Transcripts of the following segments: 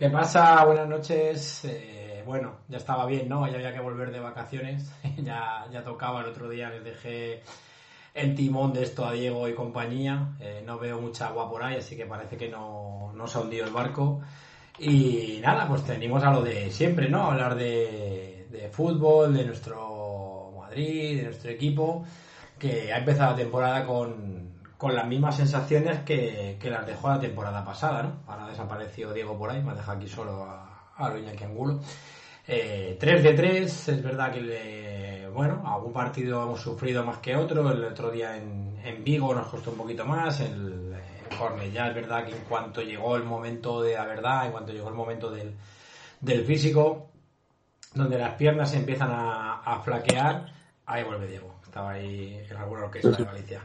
¿Qué pasa? Buenas noches. Eh, bueno, ya estaba bien, ¿no? Ya había que volver de vacaciones. ya, ya tocaba el otro día, les dejé el timón de esto a Diego y compañía. Eh, no veo mucha agua por ahí, así que parece que no, no se ha hundido el barco. Y nada, pues tenemos a lo de siempre, ¿no? Hablar de, de fútbol, de nuestro Madrid, de nuestro equipo, que ha empezado la temporada con, con las mismas sensaciones que, las dejó la temporada pasada, ¿no? Ahora desapareció Diego por ahí, me ha dejado aquí solo a, a Loñaki Angulo. Eh, 3 de 3, es verdad que, bueno, algún partido hemos sufrido más que otro, el otro día en, en Vigo nos costó un poquito más, el, el ya es verdad que en cuanto llegó el momento de la verdad, en cuanto llegó el momento del, del físico, donde las piernas empiezan a, a flaquear, ahí vuelve Diego, estaba ahí en alguna orquesta de Galicia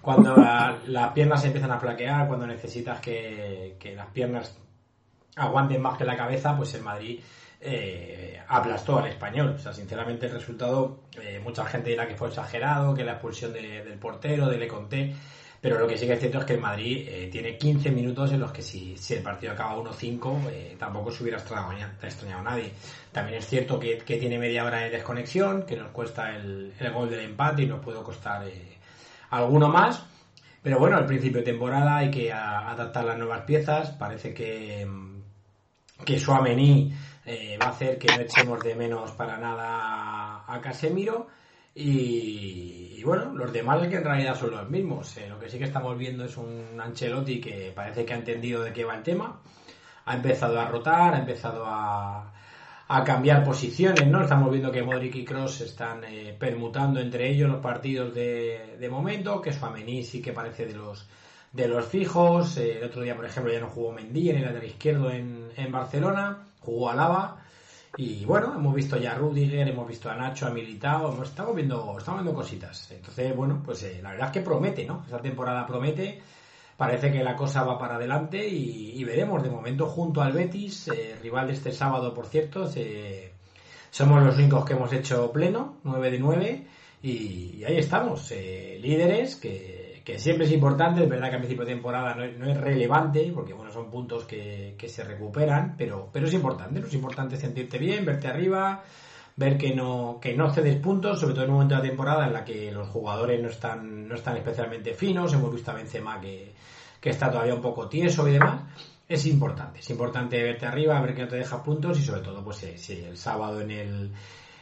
cuando las piernas se empiezan a flaquear, cuando necesitas que, las piernas aguanten más que la cabeza, pues el Madrid eh, aplastó al español. O sea, sinceramente el resultado, eh, mucha gente dirá que fue exagerado, que la expulsión del portero, de Le Conté, pero lo que sí que es cierto es que el Madrid eh, tiene 15 minutos en los que si, el partido acaba 1-5, tampoco se hubiera extrañado, extrañado nadie. También es cierto que, tiene media hora de desconexión, que nos cuesta el, el gol del empate y nos puede costar alguno más. Pero bueno, al principio de temporada hay que adaptar las nuevas piezas. Parece que, que Suamení eh, va a hacer que no echemos de menos para nada a Casemiro. Y, bueno, los demás que en realidad son los mismos. Eh, lo que sí que estamos viendo es un Ancelotti que parece que ha entendido de qué va el tema. Ha empezado a rotar, ha empezado a, cambiar posiciones, ¿no? Estamos viendo que Modric y Cross están eh, permutando entre ellos los partidos de, momento, que Suamení sí que parece de los de los fijos. Eh, el otro día, por ejemplo, ya no jugó Mendy en el lateral izquierdo en, en Barcelona, jugó a Lava. Y bueno, hemos visto ya a Rudiger, hemos visto a Nacho, a Militao, hemos, estamos viendo, estamos viendo cositas. Entonces, bueno, pues eh, la verdad es que promete, ¿no? Esta temporada promete parece que la cosa va para adelante y, veremos. De momento, junto al Betis, eh, rival de este sábado, por cierto, somos los únicos que hemos hecho pleno, 9 de 9, y, ahí estamos, eh, líderes, que, siempre es importante, es verdad que a principio de temporada no es, relevante, porque bueno, son puntos que, se recuperan, pero, pero es importante, ¿no? es importante sentirte bien, verte arriba, ver que no, que no cedes puntos, sobre todo en un momento de la temporada en la que los jugadores no están, no están especialmente finos, hemos visto a Benzema que, que está todavía un poco tieso y demás, es importante, es importante verte arriba, ver que no te deja puntos y sobre todo, pues eh, si el sábado en el,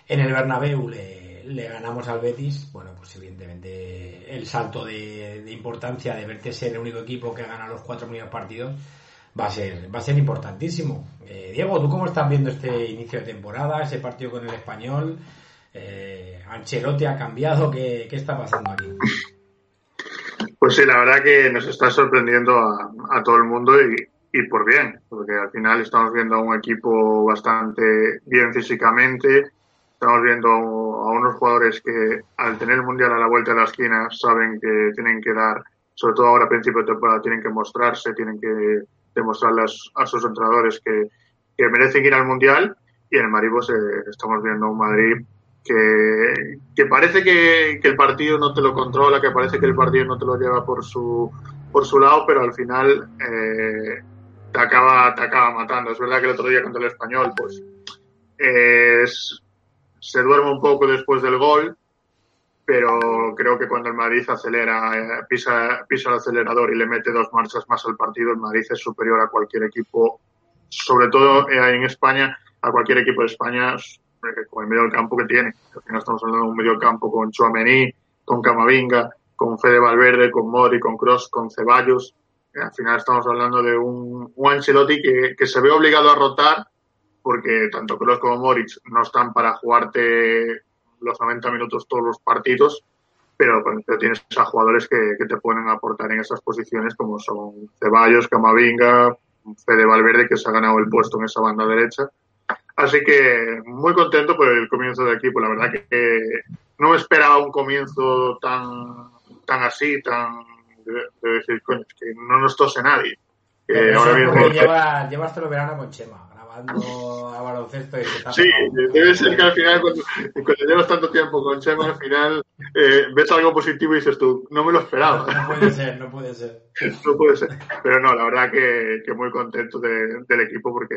en el Bernabéu le, le ganamos al Betis, bueno, pues evidentemente el salto de, importancia de verte ser el único equipo que gana los cuatro primeros partidos va a ser, va a ser importantísimo. Eh, Diego, ¿tú cómo estás viendo este inicio de temporada, ese partido con el español? Eh, Ancelotti ha cambiado, ¿qué, qué está pasando aquí? Pues sí, la verdad que nos está sorprendiendo a, todo el mundo y, por bien, porque al final estamos viendo a un equipo bastante bien físicamente, estamos viendo a unos jugadores que al tener el Mundial a la vuelta de la esquina saben que tienen que dar, sobre todo ahora a principio de temporada, tienen que mostrarse, tienen que demostrarles a sus entrenadores que, merecen ir al Mundial y en el Madrid pues, eh, estamos viendo un Madrid que, parece que, el partido no te lo controla, que parece que el partido no te lo lleva por su, por su lado, pero al final eh, te, acaba, te acaba matando. Es verdad que el otro día contra el español, pues se duerme un poco después del gol, pero creo que cuando el Madrid acelera, eh, pisa, pisa el acelerador y le mete dos marchas más al partido, el Madrid es superior a cualquier equipo, sobre todo eh, en España, a cualquier equipo de España con el medio campo que tiene. Al final estamos hablando de un medio campo con Chouameni, con Camavinga, con Fede Valverde, con Mori, con Cross, con Ceballos. Al final estamos hablando de un, un Ancelotti que, que se ve obligado a rotar porque tanto Kroos como Moritz no están para jugarte los 90 minutos todos los partidos, pero, tienes a jugadores que, que, te pueden aportar en esas posiciones como son Ceballos, Camavinga, Fede Valverde que se ha ganado el puesto en esa banda derecha. Así que muy contento por el comienzo del equipo. La verdad que no esperaba un comienzo tan, tan así, tan de, decir, coño, es que no nos tose nadie. Que ahora mismo... lleva, lleva hasta el verano con Chema a baloncesto y Sí, debe ser que al final, cuando, llevas tanto tiempo con Chema, al final eh, ves algo positivo y dices tú, no me lo esperaba. No, puede ser, no puede ser. no puede ser. Pero no, la verdad que, que muy contento de, del equipo porque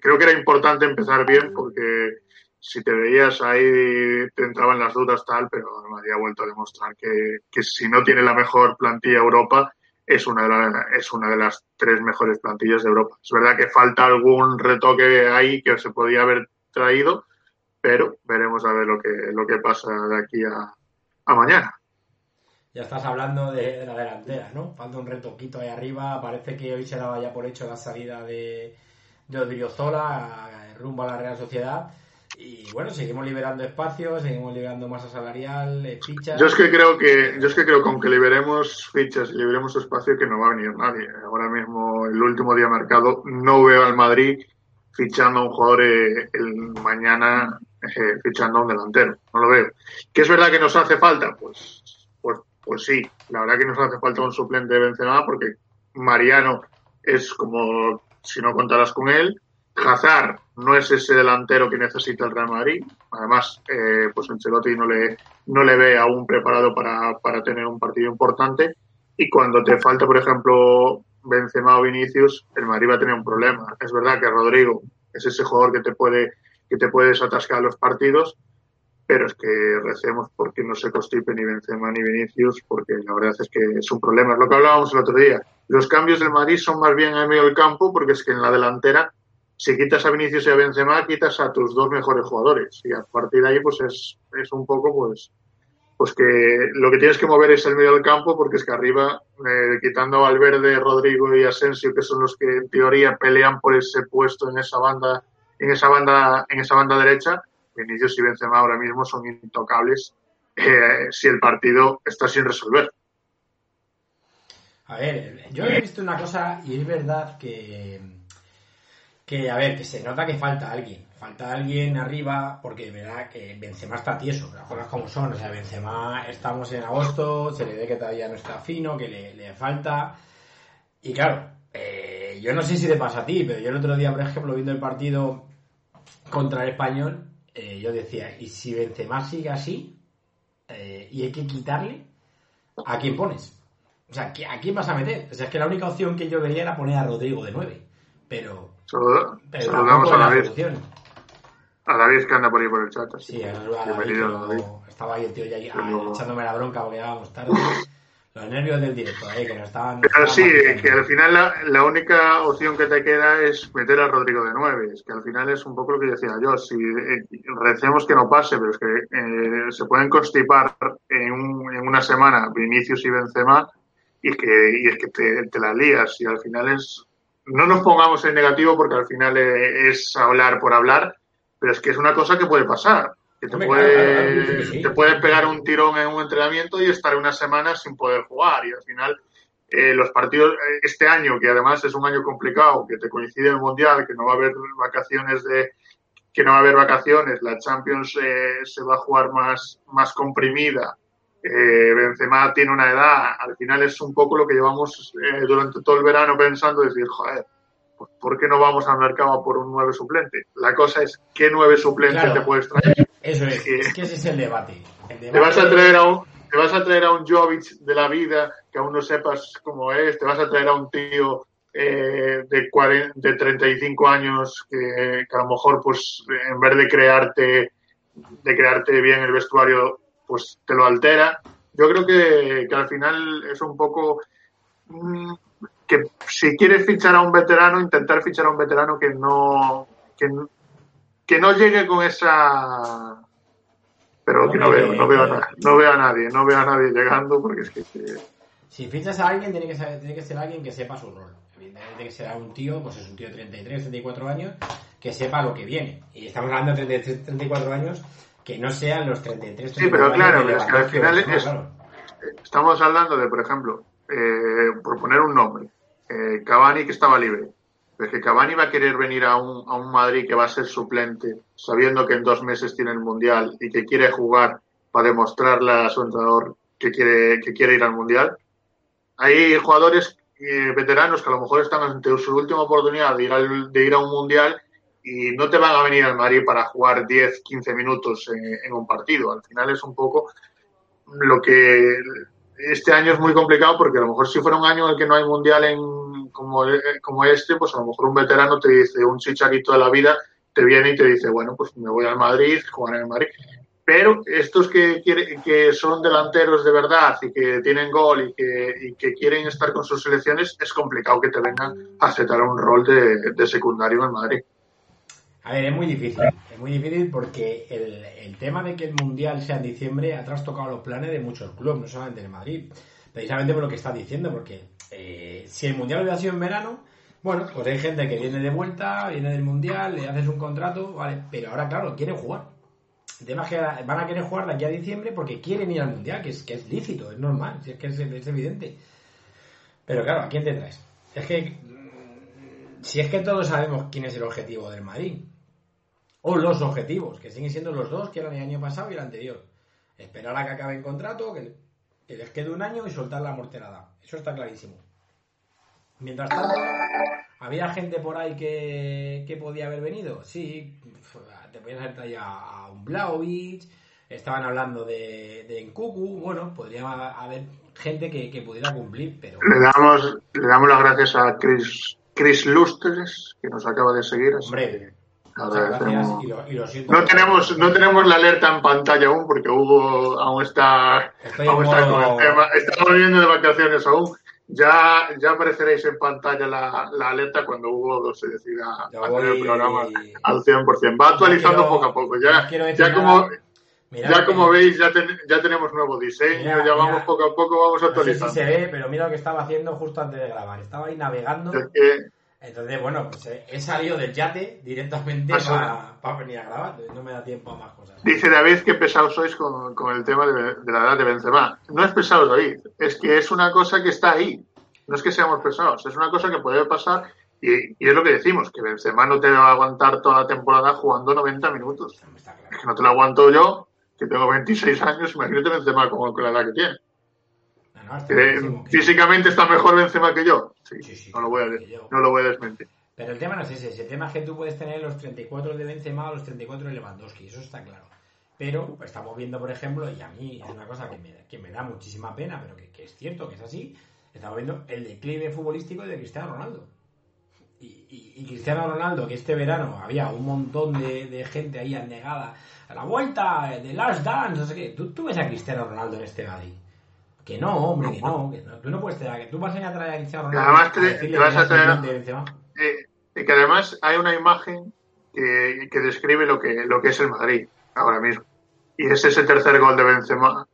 creo que era importante empezar bien porque si te veías ahí te entraban las dudas tal, pero Madrid ha vuelto a demostrar que, que si no tiene la mejor plantilla Europa, es una, de es una de las tres mejores plantillas de Europa. Es verdad que falta algún retoque ahí que se podía haber traído, pero veremos a ver lo que, lo que pasa de aquí a, a mañana. Ya estás hablando de, la delantera, ¿no? Falta un retoquito ahí arriba. Parece que hoy se daba ya por hecho la salida de, de Odriozola rumbo a la Real Sociedad. Y bueno, seguimos liberando espacios, seguimos liberando masa salarial, eh, fichas. Yo es que creo que, yo es que creo que aunque liberemos fichas y liberemos espacio, que no va a venir nadie. Ahora mismo, el último día marcado, no veo al Madrid fichando a un jugador eh, el mañana eh, fichando a un delantero. No lo veo. ¿Que es verdad que nos hace falta? Pues, pues, pues sí. La verdad que nos hace falta un suplente de Benzema porque Mariano es como si no contaras con él Hazard no es ese delantero que necesita el Real Madrid. Además, eh, pues Ancelotti no le, no le ve aún preparado para, para tener un partido importante. Y cuando te falta, por ejemplo, Benzema o Vinicius, el Madrid va a tener un problema. Es verdad que Rodrigo es ese jugador que te puede que te desatascar los partidos, pero es que recemos porque no se constipe ni Benzema ni Vinicius, porque la verdad es que es un problema. Lo que hablábamos el otro día. Los cambios del Madrid son más bien en medio del campo, porque es que en la delantera si quitas a Vinicius y a Benzema, quitas a tus dos mejores jugadores. Y a partir de ahí, pues es, es un poco, pues, pues que lo que tienes que mover es el medio del campo, porque es que arriba, eh, quitando a Valverde, Rodrigo y Asensio, que son los que en teoría pelean por ese puesto en esa banda, en esa banda, en esa banda derecha, Vinicius y Benzema ahora mismo son intocables eh, si el partido está sin resolver. A ver, yo he visto una cosa y es verdad que que, a ver, que se nota que falta alguien. Falta alguien arriba, porque de verdad que Benzema está tieso, las cosas como son. O sea, Benzema estamos en agosto, se le ve que todavía no está fino, que le, falta. Y claro, eh, yo no sé si te pasa a ti, pero yo el otro día, por ejemplo, viendo el partido contra el español, eh, yo decía, ¿y si Benzema sigue así eh, y hay que quitarle? ¿A quién pones? O sea, ¿a quién vas a meter? O sea, es que la única opción que yo veía era poner a Rodrigo de 9. Pero saludamos a vez. A vez que anda por ahí por el chat. Sí, a la Estaba ahí el tío ya echándome la bronca porque vamos tarde. Los nervios del directo, ahí, que no estaban. Pero sí, que al final la, la, única opción que te queda es meter a Rodrigo de 9. Es que al final es un poco lo que decía yo. Si eh, recemos que no pase, pero es que eh, se pueden constipar en, un, en, una semana Vinicius y Benzema y, que, y es que te, te la lías. Y al final es no nos pongamos en negativo porque al final es hablar por hablar, pero es que es una cosa que puede pasar. Que te, puede, te puede pegar un tirón en un entrenamiento y estar una semana sin poder jugar. Y al final, eh, los partidos, eh, este año, que además es un año complicado, que te coincide el Mundial, que no va a haber vacaciones de que no va a haber vacaciones, la Champions eh, se va a jugar más, más comprimida, eh, Benzema tiene una edad, al final es un poco lo que llevamos eh, durante todo el verano pensando, decir, joder, pues, ¿por qué no vamos al mercado por un nueve suplente? La cosa es, ¿qué nueve suplente te puedes traer? Eso es, es que ese es el debate. Te vas a traer a un, te vas a traer a un Jovic de la vida, que aún no sepas cómo es, te vas a traer a un tío eh, de, 40, de 35 años que, que, a lo mejor, pues, en vez de crearte, de crearte bien el vestuario, pues te lo altera. Yo creo que, al final es un poco mm, que si quieres fichar a un veterano, intentar fichar a un veterano que no que, no llegue con esa pero que no veo, no veo, a, no veo a nadie, no veo a nadie llegando porque es que, Si fichas a alguien, tiene que, tiene que ser alguien que sepa su rol. Evidentemente que ser un tío, pues es un tío de 33, 34 años, que sepa lo que viene. Y estamos hablando de 33, 34 años, que no sean los 33, 34 Sí, pero claro, es que al final es- claro. Estamos hablando de, por ejemplo, eh, por poner un nombre, eh, Cavani que estaba libre. Es que Cavani va a querer venir a un, a un Madrid que va a ser suplente, sabiendo que en dos meses tiene el Mundial y que quiere jugar para demostrarle a su entrenador que quiere, que quiere ir al Mundial. Hay jugadores eh, veteranos que a lo mejor están ante su última oportunidad de ir, al- de ir a un Mundial y no te van a venir al Madrid para jugar 10, 15 minutos en, un partido. Al final es un poco lo que este año es muy complicado porque a lo mejor si fuera un año en el que no hay mundial en, como, como este, pues a lo mejor un veterano te dice, un chicharito de la vida, te viene y te dice, bueno, pues me voy al Madrid, jugar en el Madrid. Pero estos que, que son delanteros de verdad y que tienen gol y que, y que quieren estar con sus selecciones, es complicado que te vengan a aceptar un rol de, de secundario en Madrid. A ver, es muy difícil. Es muy difícil porque el, el tema de que el Mundial sea en diciembre ha trastocado los planes de muchos clubes, no solamente en Madrid. Precisamente por lo que estás diciendo, porque eh, si el Mundial hubiera sido en verano, bueno, pues hay gente que viene de vuelta, viene del Mundial, le haces un contrato, vale, pero ahora, claro, quieren jugar. El tema es que van a querer jugar de aquí a diciembre porque quieren ir al Mundial, que es, que es lícito, es normal, si es que es, es evidente. Pero claro, ¿a quién te traes? Es que si es que todos sabemos quién es el objetivo del Madrid, o los objetivos, que siguen siendo los dos que eran el año pasado y el anterior. Esperar a que acabe el contrato, que, les quede un año y soltar la morterada. Eso está clarísimo. Mientras tanto, ¿había gente por ahí que, que podía haber venido? Sí, te podías haber traído a un Blaovic, estaban hablando de, de bueno, podría haber gente que, que pudiera cumplir, pero... Le damos, le damos las gracias a Chris, Chris Lustres, que nos acaba de seguir. así Hombre, y lo, y lo. No tenemos, no tenemos la alerta en pantalla aún porque Hugo aún está, aún está modo- con el tema. Estamos viviendo de vacaciones aún. Ya, ya apareceréis en pantalla la, la alerta cuando Hugo se decida hacer el programa al 100%. Va actualizando quiero- poco a poco. no Ya, decir ya como, nada. Mirad ya que- como veis, ya, ten- ya tenemos nuevo diseño, ya vamos poco a poco, vamos No sé si actualizando. se ve, pero mira lo que estaba haciendo justo antes de grabar. Estaba ahí navegando. Es que- Entonces, bueno, pues eh, he salido del yate directamente para venir a grabar. No me da tiempo a más cosas. Dice David que pesados sois con, con el tema de, de la edad de Benzema. No es pesado, David. Es que es una cosa que está ahí. No es que seamos pesados. Es una cosa que puede pasar. Y, y es lo que decimos, que Benzema no te va a aguantar toda la temporada jugando 90 minutos. No Es que no te lo aguanto yo, que tengo 26 años. Imagínate Benzema con, con la edad que tiene. No, no, está que- físicamente está mejor Benzema que yo. Sí, Sí, sí, no, lo voy a, no lo voy a desmentir. Pero el tema no es ese. El tema es que tú puedes tener los 34 de Benzema o los 34 de Lewandowski. Eso está claro. Pero pues, estamos viendo, por ejemplo, y a mí es una cosa que me, que me da muchísima pena, pero que, que es cierto que es así. Estamos viendo el declive futbolístico de Cristiano Ronaldo. Y, y- y Cristiano Ronaldo, que este verano había un montón de, de gente ahí anegada a la vuelta de Last Dance, no sé qué. ¿Tú, tú ves a Cristiano Ronaldo en este Madrid. Que no, hombre, que no, que no. Tú no puedes traer, que tú vas a ir a traer a Cristiano Ronaldo. además te- te vas a traer-. Eh, y que además hay una imagen que, que describe lo que, lo que es el Madrid ahora mismo. Y es ese tercer gol de Benzema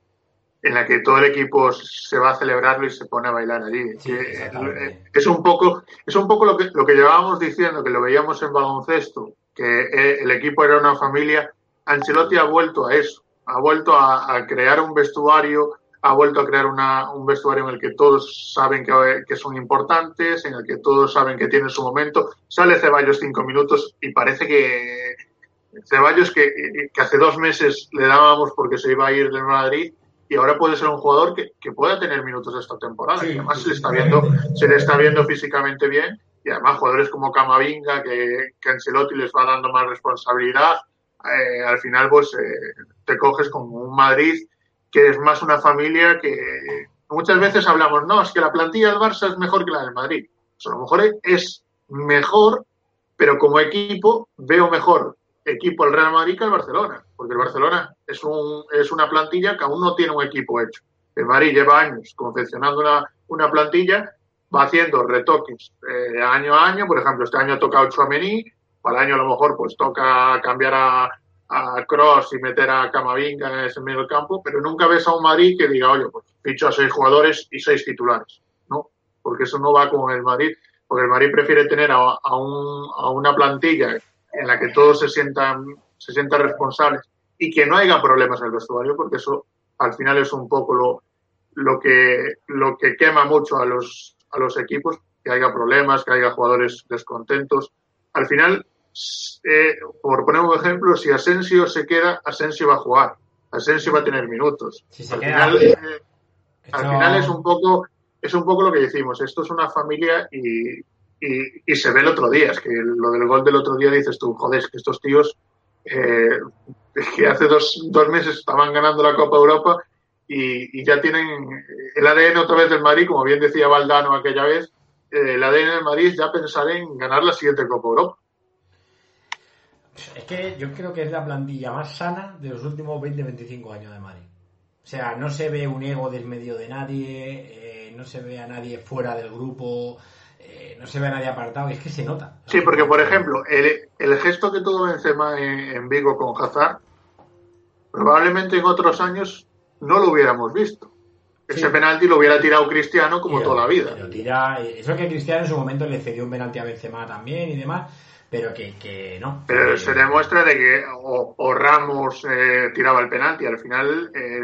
en la que todo el equipo se va a celebrarlo y se pone a bailar allí. Sí, exactamente. eh, es un poco, es un poco lo que, lo que llevábamos diciendo, que lo veíamos en baloncesto, que eh, el equipo era una familia. Ancelotti ha vuelto a eso, ha vuelto a, a crear un vestuario, ha vuelto a crear una, un vestuario en el que todos saben que, que son importantes, en el que todos saben que tienen su momento. Sale Ceballos cinco minutos y parece que Ceballos, que, que hace dos meses le dábamos porque se iba a ir del Madrid, y ahora puede ser un jugador que, que pueda tener minutos esta temporada. Sí, y además se le está viendo, se le está viendo físicamente bien. Y además jugadores como Camavinga, que, que Ancelotti les va dando más responsabilidad. eh, al final, pues eh, te coges como un Madrid que es más una familia que muchas veces hablamos, no, es que la plantilla del Barça es mejor que la del Madrid. Pues a lo mejor es mejor, pero como equipo veo mejor equipo el Real Madrid que el Barcelona, porque el Barcelona es, un, es una plantilla que aún no tiene un equipo hecho. El Madrid lleva años confeccionando una, una plantilla, va haciendo retoques eh, año a año, por ejemplo, este año toca Chouameni, para el año a lo mejor pues toca cambiar a, a Cross y meter a Camavinga en ese medio del campo, pero nunca ves a un Madrid que diga, oye, pues ficho a seis jugadores y seis titulares, ¿no? Porque eso no va con el Madrid, porque el Madrid prefiere tener a, a, un, a una plantilla en la que todos se sientan, se sientan responsables y que no haya problemas en el vestuario, porque eso al final es un poco lo, lo que, lo que quema mucho a los, a los equipos, que haya problemas, que haya jugadores descontentos. Al final, eh, por poner un ejemplo, si Asensio se queda, Asensio va a jugar. Asensio va a tener minutos. al, final, eh, al final es un poco es un poco lo que decimos. Esto es una familia y, y, se ve el otro día. Es que lo del gol del otro día dices tú, joder, es que estos tíos eh, que hace dos, dos meses estaban ganando la Copa Europa y, ya tienen el ADN otra vez del Madrid, como bien decía Valdano aquella vez, eh, el ADN del Madrid ya pensar en ganar la siguiente Copa Europa. Es que yo creo que es la plantilla más sana de los últimos 20-25 años de Madrid. O sea, no se ve un ego desmedio de nadie, eh, no se ve a nadie fuera del grupo, eh, no se ve a nadie apartado, es que se nota. Sí, porque por ejemplo, el, el gesto que tuvo Benzema en, en Vigo con Hazard, probablemente en otros años no lo hubiéramos visto. Ese sí. penalti lo hubiera tirado Cristiano como toda la vida. pero tira, eso que Cristiano en su momento le cedió un penalti a Benzema también y demás, pero que, que no. Pero Que- se demuestra de que o, o Ramos eh, tiraba el penalti. Al final, eh,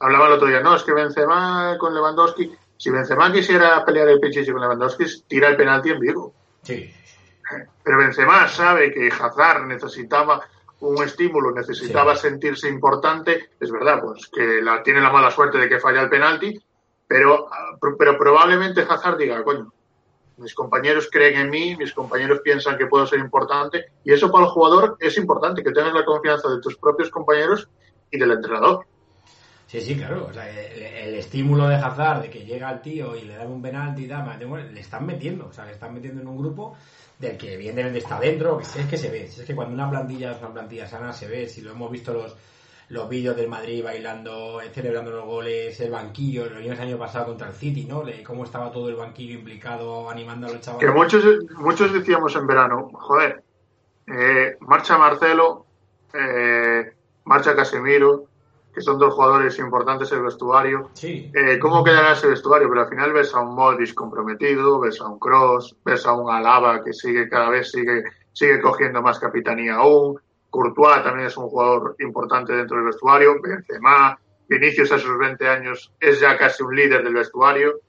hablaba el otro día, no, es que Benzema con Lewandowski, si Benzema quisiera pelear el Pichichi con Lewandowski, tira el penalti en Vigo. Sí, Pero Benzema sabe que Hazard necesitaba un estímulo, necesitaba sentirse importante. Es verdad, pues que la, tiene la mala suerte de que falla el penalti, pero, pero probablemente Hazard diga, coño, mis compañeros creen en mí, mis compañeros piensan que puedo ser importante, y eso para el jugador es importante, que tengas la confianza de tus propios compañeros y del entrenador. Sí, sí, claro. O sea, el, estímulo de Hazard de que llega el tío y le dan un penalti y tal, le están metiendo. O sea, le están metiendo en un grupo del que evidentemente está dentro. Que es que se ve. Es que cuando una plantilla es una plantilla sana, se ve. Si lo hemos visto los los vídeos del Madrid bailando, eh, celebrando los goles, el banquillo, lo vimos el año pasado contra el City, ¿no? Le- cómo estaba todo el banquillo implicado animando a los chavales. Que muchos, muchos decíamos en verano, joder, eh, marcha Marcelo, eh, marcha Casemiro, que son dos jugadores importantes en el vestuario. Sí. Eh, ¿Cómo quedará ese vestuario? Pero al final ves a un Modric comprometido, ves a un Cross, ves a un Alaba que sigue cada vez sigue, sigue cogiendo más capitanía aún. Courtois también es un jugador importante dentro del vestuario. Benzema, Vinicius a sus 20 años es ya casi un líder del vestuario.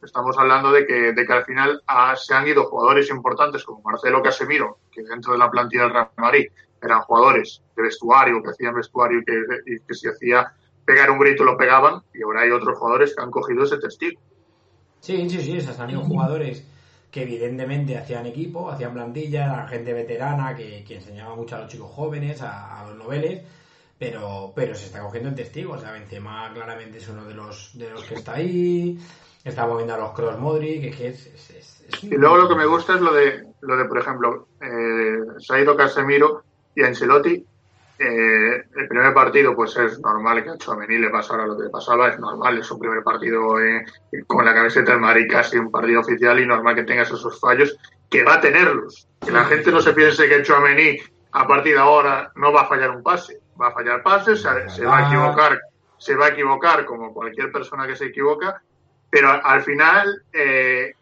Estamos hablando de que, de que al final ah, se han ido jugadores importantes como Marcelo Casemiro, que dentro de la plantilla del Real Madrid eran jugadores de vestuario, que hacían vestuario y que, y que si hacía pegar un grito lo pegaban, y ahora hay otros jugadores que han cogido ese testigo. Sí, sí, sí, esos han ido jugadores que evidentemente hacían equipo, hacían plantilla, eran gente veterana que, que enseñaba mucho a los chicos jóvenes, a, a los noveles, pero, pero se está cogiendo en testigos. O sea, Benzema claramente es uno de los, de los que está ahí, está moviendo a los Cross Modric, es que es, es- es- es un- Y luego lo que me gusta es lo de, lo de por ejemplo, eh, se ha ido Casemiro y Ancelotti. Eh, el primer partido, pues es normal que a Chouameni le pasara lo que le pasaba, es normal, es su primer partido eh, con la camiseta del Madrid, casi un partido oficial y normal que tengas esos fallos, que va a tenerlos. Que la gente no se piense que Chouameni a partir de ahora no va a fallar un pase, va a fallar pases, se, se va a equivocar, se va a equivocar como cualquier persona que se equivoca, pero al final eh,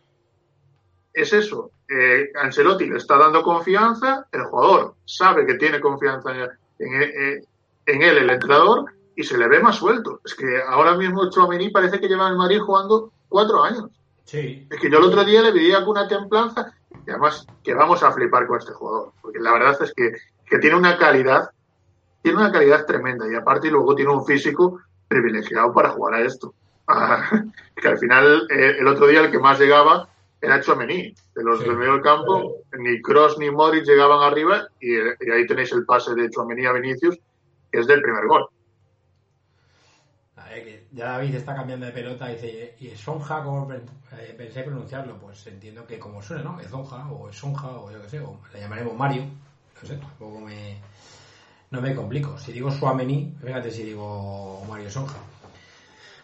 es eso. Eh, Ancelotti le está dando confianza, el jugador sabe que tiene confianza en, en- él, el entrenador, y se le ve más suelto. Es que ahora mismo Chouameni parece que lleva en Madrid jugando cuatro años. Sí, Es que yo el otro día le veía con una templanza y además que vamos a flipar con este jugador, porque la verdad es que, que tiene una calidad, tiene una calidad tremenda y aparte luego tiene un físico privilegiado para jugar a esto. Ah, que al final eh, el otro día el que más llegaba era Chouameni. De los Sí. del medio del campo, ni Cross ni Modric llegaban arriba y, y ahí tenéis el pase de Chouameni a Vinicius, que es del primer gol. A ver, que ya David está cambiando de pelota y dice, ¿y Sonja cómo eh, pensé pronunciarlo? Pues entiendo que como suena, ¿no? Es Zonja o es Sonja o yo qué sé, o le llamaremos Mario. No sé, tampoco me... No me complico. Si digo Suamení, fíjate si digo Mario Sonja.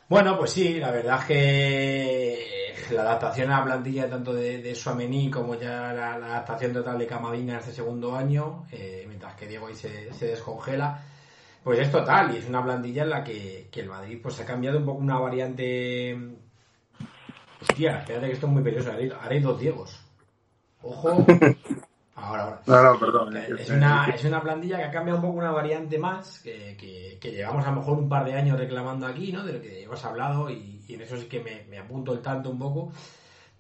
Bueno, pues sí, la verdad es que la adaptación a la plantilla tanto de, de Suamení como ya la, adaptación total de Camavinga en este segundo año, eh, mientras que Diego ahí se, descongela, pues es total y es una plantilla en la que, el Madrid pues ha cambiado un poco una variante. Hostia, espérate que esto es muy peligroso. Haré, dos Diegos. Ojo. Ahora, ahora. No, perdón. Es una, es una plantilla que ha cambiado un poco una variante más, que, que, que, llevamos a lo mejor un par de años reclamando aquí, ¿no? De lo que hemos hablado y, y en eso sí que me, apunto el tanto un poco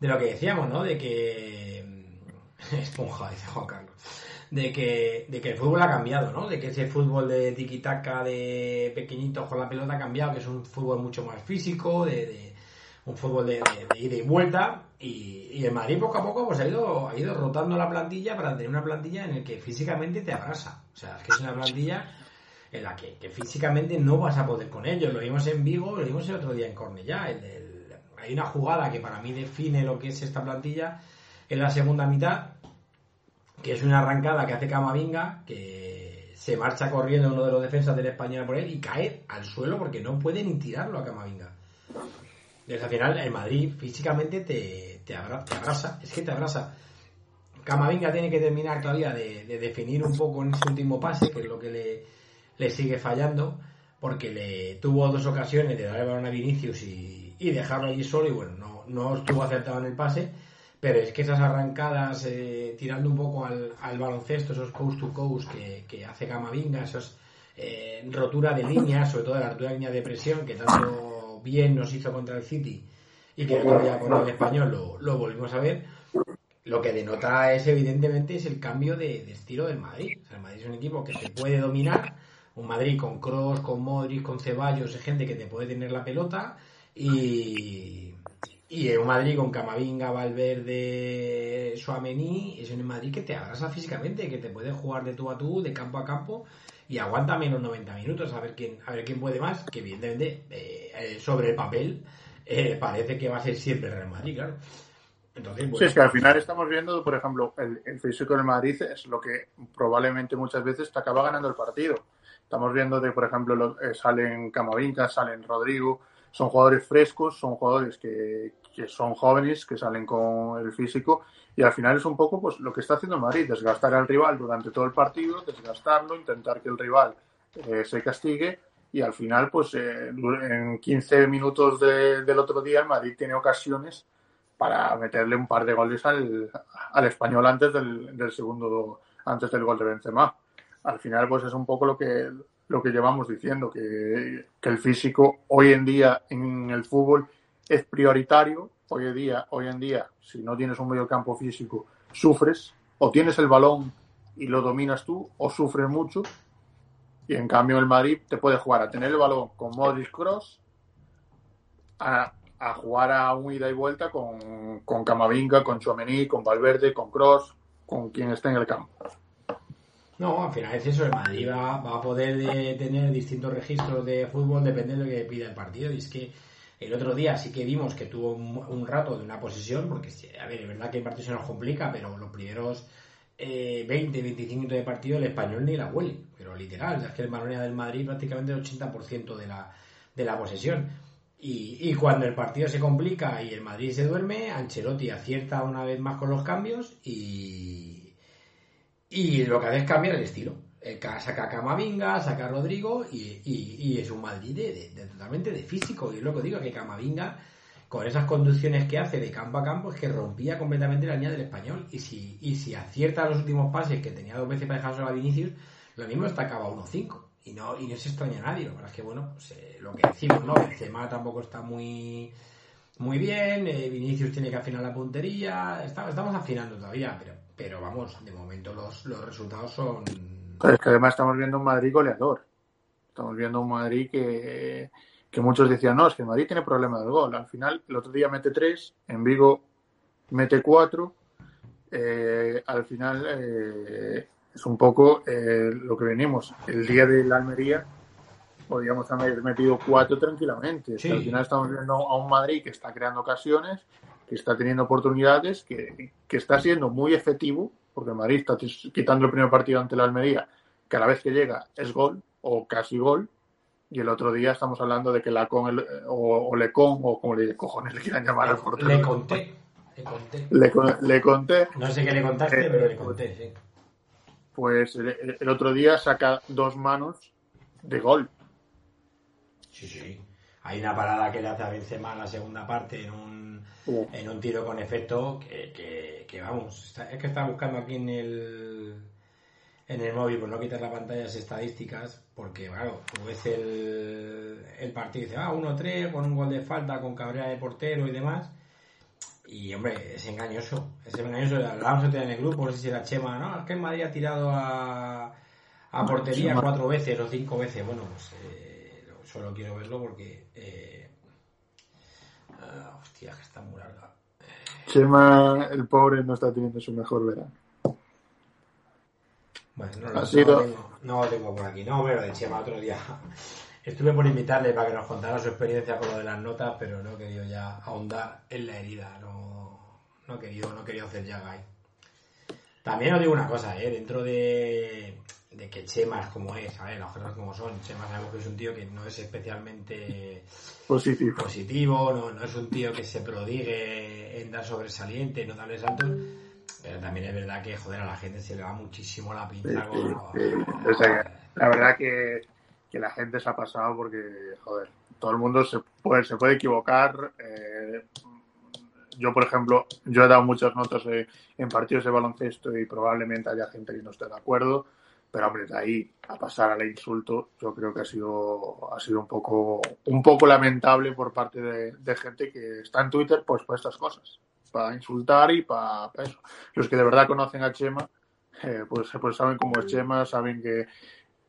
de lo que decíamos, ¿no? De que esponja, dice Juan Carlos. De que, de que el fútbol ha cambiado, ¿no? De que ese fútbol de tiki-taka, de pequeñitos con la pelota ha cambiado, que es un fútbol mucho más físico, de, un fútbol de, ida y vuelta. Y, y, el Madrid poco a poco pues ha ido, ha ido rotando la plantilla para tener una plantilla en la que físicamente te abrasa. O sea, es que es una plantilla en la que, físicamente no vas a poder con ellos. Lo vimos en Vigo, lo vimos el otro día en Cornellá. hay una jugada que para mí define lo que es esta plantilla en la segunda mitad, que es una arrancada que hace Camavinga, que se marcha corriendo uno de los defensas del español por él y cae al suelo porque no puede ni tirarlo a Camavinga. Desde al final, el Madrid físicamente te, te, abrasa, es que te abrasa. Camavinga tiene que terminar todavía de, de definir un poco en ese último pase, que es lo que le, le sigue fallando porque le tuvo dos ocasiones de dar el balón a Vinicius y, dejarlo allí solo y bueno, no, no estuvo acertado en el pase, pero es que esas arrancadas eh, tirando un poco al, baloncesto, esos coast to coast que, que hace Camavinga, esos eh, rotura de líneas, sobre todo la rotura de línea de presión que tanto bien nos hizo contra el City y que todavía con el español lo, lo volvimos a ver, lo que denota es evidentemente es el cambio de, de estilo del Madrid. O sea, el Madrid es un equipo que se puede dominar, un Madrid con Cross, con Modric, con Ceballos, gente que te puede tener la pelota y, y un Madrid con Camavinga, Valverde, Suamení, es un Madrid que te abraza físicamente, que te puede jugar de tú a tú, de campo a campo y aguanta menos 90 minutos a ver quién, a ver quién puede más, que evidentemente eh, eh, sobre el papel eh, parece que va a ser siempre Real Madrid, claro. Entonces, Sí, es que al final estamos viendo, por ejemplo, el, el físico del Madrid es lo que probablemente muchas veces te acaba ganando el partido Estamos viendo de, por ejemplo, eh, salen Camavinga, salen Rodrigo, son jugadores frescos, son jugadores que, que, son jóvenes, que salen con el físico y al final es un poco pues lo que está haciendo Madrid, desgastar al rival durante todo el partido, desgastarlo, intentar que el rival eh, se castigue y al final pues eh, en 15 minutos del otro día el Madrid tiene ocasiones para meterle un par de goles al, al español antes del, del segundo antes del gol de Benzema al final pues es un poco lo que lo que llevamos diciendo, que, el físico hoy en día en el fútbol es prioritario. Hoy en día, hoy en día, si no tienes un medio campo físico, sufres, o tienes el balón y lo dominas tú, o sufres mucho. Y en cambio el Madrid te puede jugar a tener el balón con Modric Cross, a, jugar a un ida y vuelta con, con Camavinga, con Chouameni, con Valverde, con Cross, con quien esté en el campo. No, al final es eso, el Madrid va, a poder tener distintos registros de fútbol dependiendo de lo que pida el partido. Y es que el otro día sí que vimos que tuvo un, rato de una posesión, porque, a ver, es verdad que el partido se nos complica, pero los primeros 20, eh, 25 minutos de partido el español ni la huele, pero literal, es que el Balonia del Madrid prácticamente el 80% de la, de la posesión. Y, y, cuando el partido se complica y el Madrid se duerme, Ancelotti acierta una vez más con los cambios y, y lo que hace es cambiar el estilo. Eh, saca a Camavinga, saca Rodrigo y, es un Madrid de, totalmente de físico. Y es lo que digo, que Camavinga, con esas conducciones que hace de campo a campo, es que rompía completamente la línea del español. Y si, y si acierta los últimos pases, que tenía dos veces para dejar solo a Vinicius, lo mismo destacaba 1-5. Y no, y no se extraña a nadie. Lo que es que, bueno, pues, eh, lo que decimos, ¿no? Benzema tampoco está muy muy bien, eh, Vinicius tiene que afinar la puntería, estamos afinando todavía, pero pero vamos, de momento los, los resultados son. es que además estamos viendo un Madrid goleador. Estamos viendo un Madrid que, que muchos decían, no, es que Madrid tiene problema del gol. Al final, el otro día mete tres, en Vigo mete cuatro. Eh, al final eh, es un poco eh, lo que venimos. El día de la Almería podríamos haber metido cuatro tranquilamente. al final estamos viendo a un Madrid que está creando ocasiones, que está teniendo oportunidades, que, está siendo muy efectivo, porque Madrid está quitando el primer partido ante la Almería, que a la vez que llega es gol o casi gol, y el otro día estamos hablando de que la con o, o Lecon o como le cojones le quieran llamar al portero. Le conté. Le conté. Le, conté. No sé qué le contaste, eh, pero le conté, sí. Pues el, otro día saca dos manos de gol. Sí, sí. Hay una parada que le hace a Benzema en la segunda parte en un, en un tiro con efecto que, que, vamos, es que estaba buscando aquí en el en el móvil, por no quitar la pantalla, las estadísticas, porque, claro, tú ves el, el partido y dices, ah, 1-3, con un gol de falta, con Cabrera de portero y demás, y hombre, es engañoso. Es engañoso. Hablábamos en el grupo, no sé si era Chema, ¿no? Es que el Madrid ha tirado a, a portería cuatro veces o cinco veces. Bueno, pues eh, solo quiero verlo porque. Eh, ah, hostia, que está muy larga. Chema, el pobre, no está teniendo su mejor verano. Bueno, no lo, tengo, no lo tengo por aquí. No, pero de Chema otro día. Estuve por invitarle para que nos contara su experiencia con lo de las notas, pero no he querido ya ahondar en la herida. No, no he querido, no he querido hacer ya ahí. También os digo una cosa, ¿eh? dentro de, de que Chema es como es, ver, Las cosas como son. Chema sabemos que es un tío que no es especialmente positivo, positivo no, no es un tío que se prodigue en dar sobresaliente, no darle saltos. Pero también es verdad que, joder, a la gente se le va muchísimo la pinta. la verdad que que la gente se ha pasado porque, joder, todo el mundo se puede, se puede equivocar. Eh, yo, por ejemplo, yo he dado muchas notas en partidos de baloncesto y probablemente haya gente que no esté de acuerdo, pero hombre, de ahí a pasar al insulto, yo creo que ha sido, ha sido un poco, un poco lamentable por parte de, gente que está en Twitter, pues por estas cosas, para insultar y para, eso. Los que de verdad conocen a Chema, eh, pues, pues saben cómo es Chema, saben que,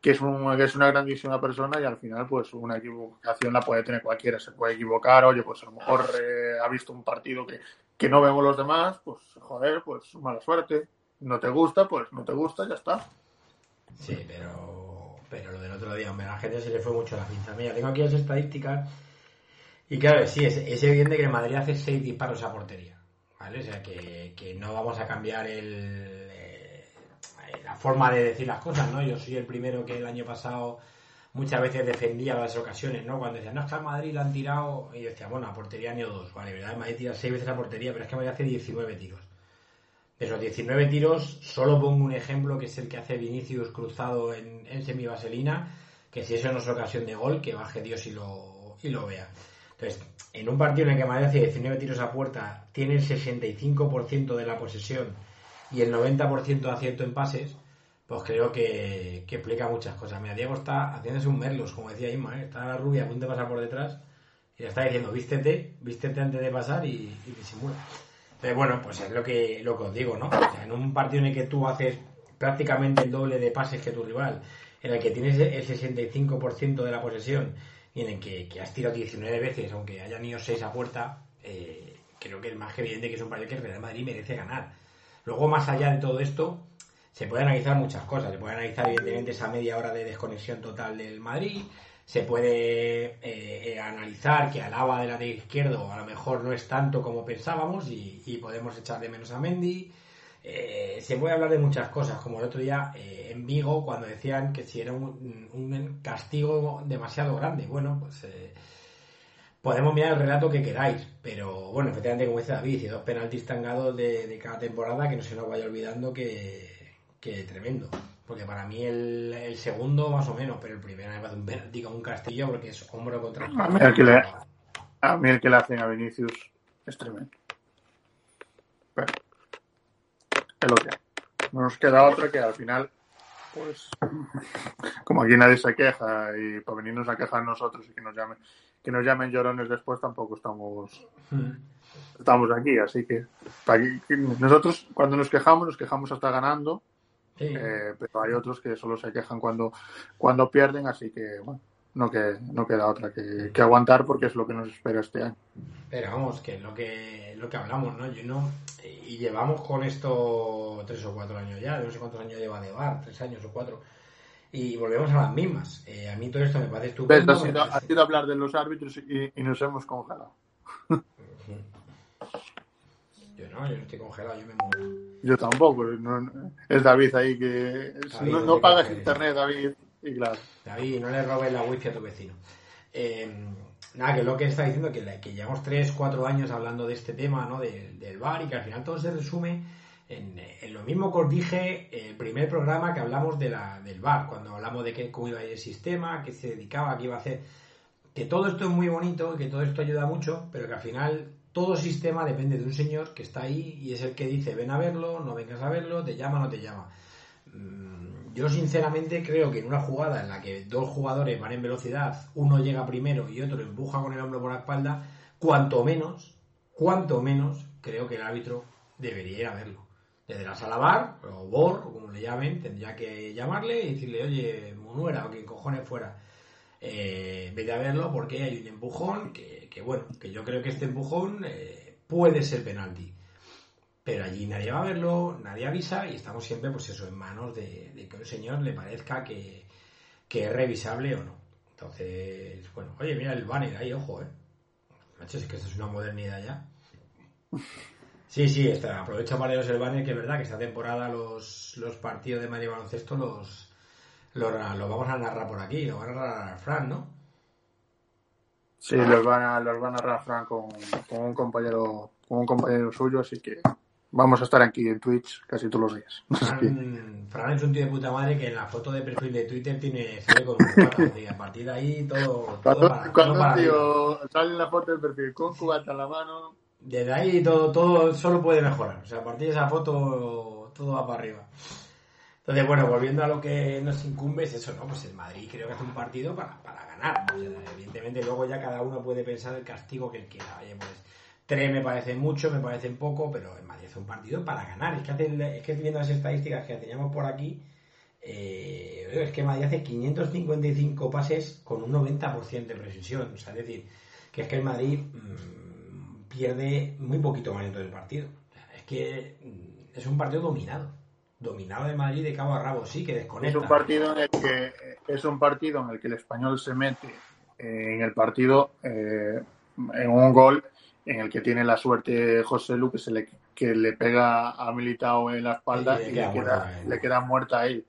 que es, un, que es una grandísima persona y al final pues una equivocación la puede tener cualquiera, se puede equivocar, oye, pues a lo mejor eh, ha visto un partido que, que no vemos los demás, pues joder, pues mala suerte, no te gusta, pues no te gusta, ya está. Sí, pero, pero lo del otro día, hombre, a la gente se le fue mucho la pinza. Mira, tengo aquí las estadísticas y claro, sí, es, es evidente que el Madrid hace seis disparos a portería, ¿vale? O sea que, que no vamos a cambiar el, la forma de decir las cosas, ¿no? Yo soy el primero que el año pasado muchas veces defendía las ocasiones, ¿no? Cuando decían, no, es que al Madrid lo han tirado, y decía, bueno, a portería ni dos, vale, ¿verdad? Madrid tira seis veces a portería, pero es que Madrid hace 19 tiros. De esos 19 tiros, solo pongo un ejemplo que es el que hace Vinicius cruzado en, en semivaselina, que si eso no es ocasión de gol, que baje Dios y lo, y lo vea. Entonces, en un partido en el que Madrid hace 19 tiros a puerta, tiene el 65% de la posesión y el 90% de acierto en pases, pues creo que, explica muchas cosas. Mira, Diego está haciéndose un merlos, como decía Inma, ¿eh? está la rubia a punto de pasar por detrás y le está diciendo, vístete, vístete antes de pasar y, disimula. Pero bueno, pues es lo que, lo que os digo, ¿no? en un partido en el que tú haces prácticamente el doble de pases que tu rival, en el que tienes el 65% de la posesión y el que, has tirado 19 veces, aunque hayan ido 6 a puerta, eh, creo que es más que evidente que es un partido que el Real Madrid merece ganar. Luego, más allá de todo esto, se puede analizar muchas cosas. Se puede analizar, evidentemente, esa media hora de desconexión total del Madrid. Se puede eh, eh, analizar que Alaba de la de izquierdo a lo mejor no es tanto como pensábamos y, podemos echar de menos a Mendy. Eh, se puede hablar de muchas cosas, como el otro día en Vigo, cuando decían que si era un, castigo demasiado grande. Bueno, pues podemos mirar el relato que queráis, pero bueno, efectivamente, como dice David, y dos penaltis tangados de, cada temporada, que no se nos vaya olvidando que, que tremendo. Porque para mí el, segundo más o menos, pero el primero me un un castillo porque es hombro contra a mí, el que le, a mí el que le hacen a Vinicius es tremendo. Es lo que No nos queda otra que al final, pues, como aquí nadie se queja y para venirnos a quejar nosotros y que nos llamen que nos llamen llorones después tampoco estamos hmm. estamos aquí así que, nosotros cuando nos quejamos nos quejamos hasta ganando eh, pero hay otros que solo se quejan cuando cuando pierden así que bueno no que no queda otra que, aguantar porque es lo que nos espera este año pero vamos que lo que lo que hablamos no yo no y llevamos con esto tres o cuatro años ya no sé cuántos años lleva de bar tres años o cuatro y volvemos a las mismas. Eh, a mí todo esto me parece estupendo. Ha sido, hablar de los árbitros y, nos hemos congelado. yo no, yo no estoy congelado, yo me muero. Yo tampoco. es David ahí que. no, pagas internet, David. Y claro. David, no le robes la wifi a tu vecino. Eh, nada, que lo que está diciendo, que, que llevamos 3, 4 años hablando de este tema, ¿no? del bar y que al final todo se resume en, lo mismo que os dije el primer programa que hablamos de la, del bar, cuando hablamos de que, cómo iba a ir el sistema, qué se dedicaba, qué iba a hacer. Que todo esto es muy bonito, que todo esto ayuda mucho, pero que al final todo sistema depende de un señor que está ahí y es el que dice ven a verlo, no vengas a verlo, te llama, no te llama. Mm, yo sinceramente creo que en una jugada en la que dos jugadores van en velocidad, uno llega primero y otro empuja con el hombro por la espalda, cuanto menos, cuanto menos creo que el árbitro debería ir a verlo desde la o BOR, o como le llamen, tendría que llamarle y decirle, oye, Munuera, o quien cojones fuera, eh, vete a verlo porque hay un empujón que, bueno, que yo creo que este empujón eh, puede ser penalti. Pero allí nadie va a verlo, nadie avisa y estamos siempre, pues eso, en manos de, que un señor le parezca que, es revisable o no. Entonces, bueno, oye, mira el banner ahí, ojo, eh. Macho, es que esto es una modernidad ya. Sí, sí, está. aprovecha para el banner que es verdad que esta temporada los, partidos de Madrid Baloncesto los, los, vamos a narrar por aquí, lo van a narrar Fran, ¿no? Sí, los van a, los van a narrar Fran con, un compañero con un compañero suyo, así que vamos a estar aquí en Twitch casi todos los días. Fran, es un tío de puta madre que en la foto de perfil de Twitter tiene sale con un a partir de ahí todo, cuando, cuando un tío sale en la foto de perfil con cubata en la mano desde ahí todo, todo solo puede mejorar. O sea, a partir de esa foto todo va para arriba. Entonces, bueno, volviendo a lo que nos incumbe, es eso, ¿no? Pues el Madrid creo que hace un partido para, para ganar. evidentemente, luego ya cada uno puede pensar el castigo que él quiera. Oye, pues tres me parecen mucho, me parecen poco, pero el Madrid hace un partido para ganar. Es que, es que viendo las estadísticas que teníamos por aquí, eh, es que Madrid hace 555 pases con un 90% de precisión. O sea, es decir, que es que el Madrid. Mm, pierde muy poquito más en todo el partido. Es que mm, es un partido dominado. Dominado de Madrid de cabo a rabo, sí, que desconecta. Es un partido en el que, es un partido en el que el español se mete eh, en el partido eh, en un gol en el que tiene la suerte José Lu que, se le, que le pega a Militao en la espalda y, le, queda, le, queda, muerta a él.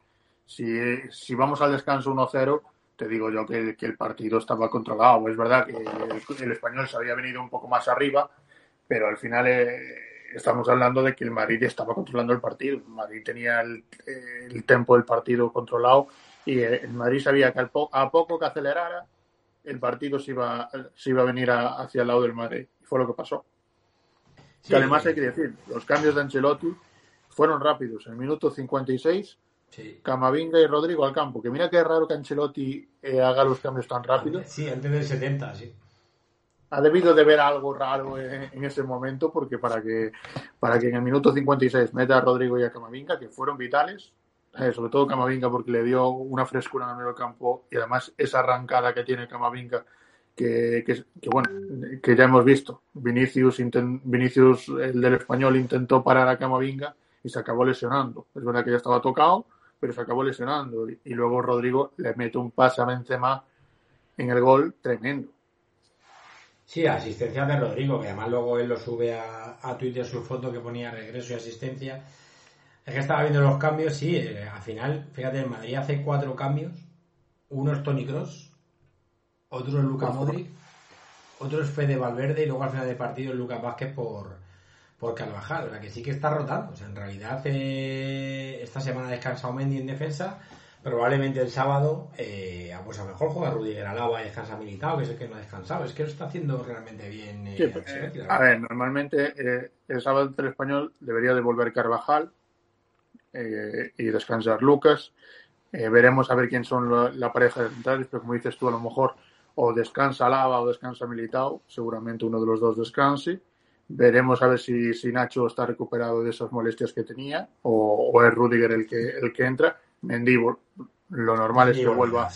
Si, si vamos al descanso 1-0, te digo yo que, el partido estaba controlado. Es verdad que el, español se había venido un poco más arriba, pero al final eh, estamos hablando de que el Madrid estaba controlando el partido. El Madrid tenía el, el tempo del partido controlado y el Madrid sabía que a poco que acelerara, el partido se iba, se iba a venir hacia el lado del Madrid. Fue lo que pasó. y además hay que decir, los cambios de Ancelotti fueron rápidos. En el minuto 56 Camavinga y Rodrigo al campo. Que mira que es raro que Ancelotti eh, haga los cambios tan rápido. Sí, antes del 70, sí. Ha debido de ver algo raro en, ese momento porque para que, para que en el minuto 56 meta a Rodrigo y a Camavinga, que fueron vitales, eh, sobre todo Camavinga porque le dio una frescura en el medio campo y además esa arrancada que tiene Camavinga que, que, bueno, que ya hemos visto. Vinicius, Vinicius, el del español, intentó parar a Camavinga y se acabó lesionando. Es verdad que ya estaba tocado, pero se acabó lesionando. Y, luego Rodrigo le mete un pase a Benzema en el gol tremendo. Sí, asistencia de Rodrigo, que además luego él lo sube a, Twitter su foto que ponía regreso y asistencia. Es que estaba viendo los cambios, sí, eh, al final, fíjate, en Madrid hace cuatro cambios. Uno es Tony Cross, otro es Luca Modric, otro es Fede Valverde y luego al final del partido es Lucas Vázquez por, por Carvajal, o sea que sí que está rotando. O sea, en realidad eh, esta semana ha descansado Mendy en defensa, probablemente el sábado, eh, pues a lo mejor juega Rudiger Alaba y descansa Militao, que es el que no ha descansado. Es que lo está haciendo realmente bien. Eh, a ver, normalmente el sábado el español debería de volver Carvajal y descansar Lucas. veremos a ver quién son la, pareja de centrales, pero como dices tú, a lo mejor o descansa Alaba o descansa Militao, seguramente uno de los dos descanse Veremos a ver si, si, Nacho está recuperado de esas molestias que tenía o, es Rudiger el que, el que entra. Mendy, lo normal es que vuelva,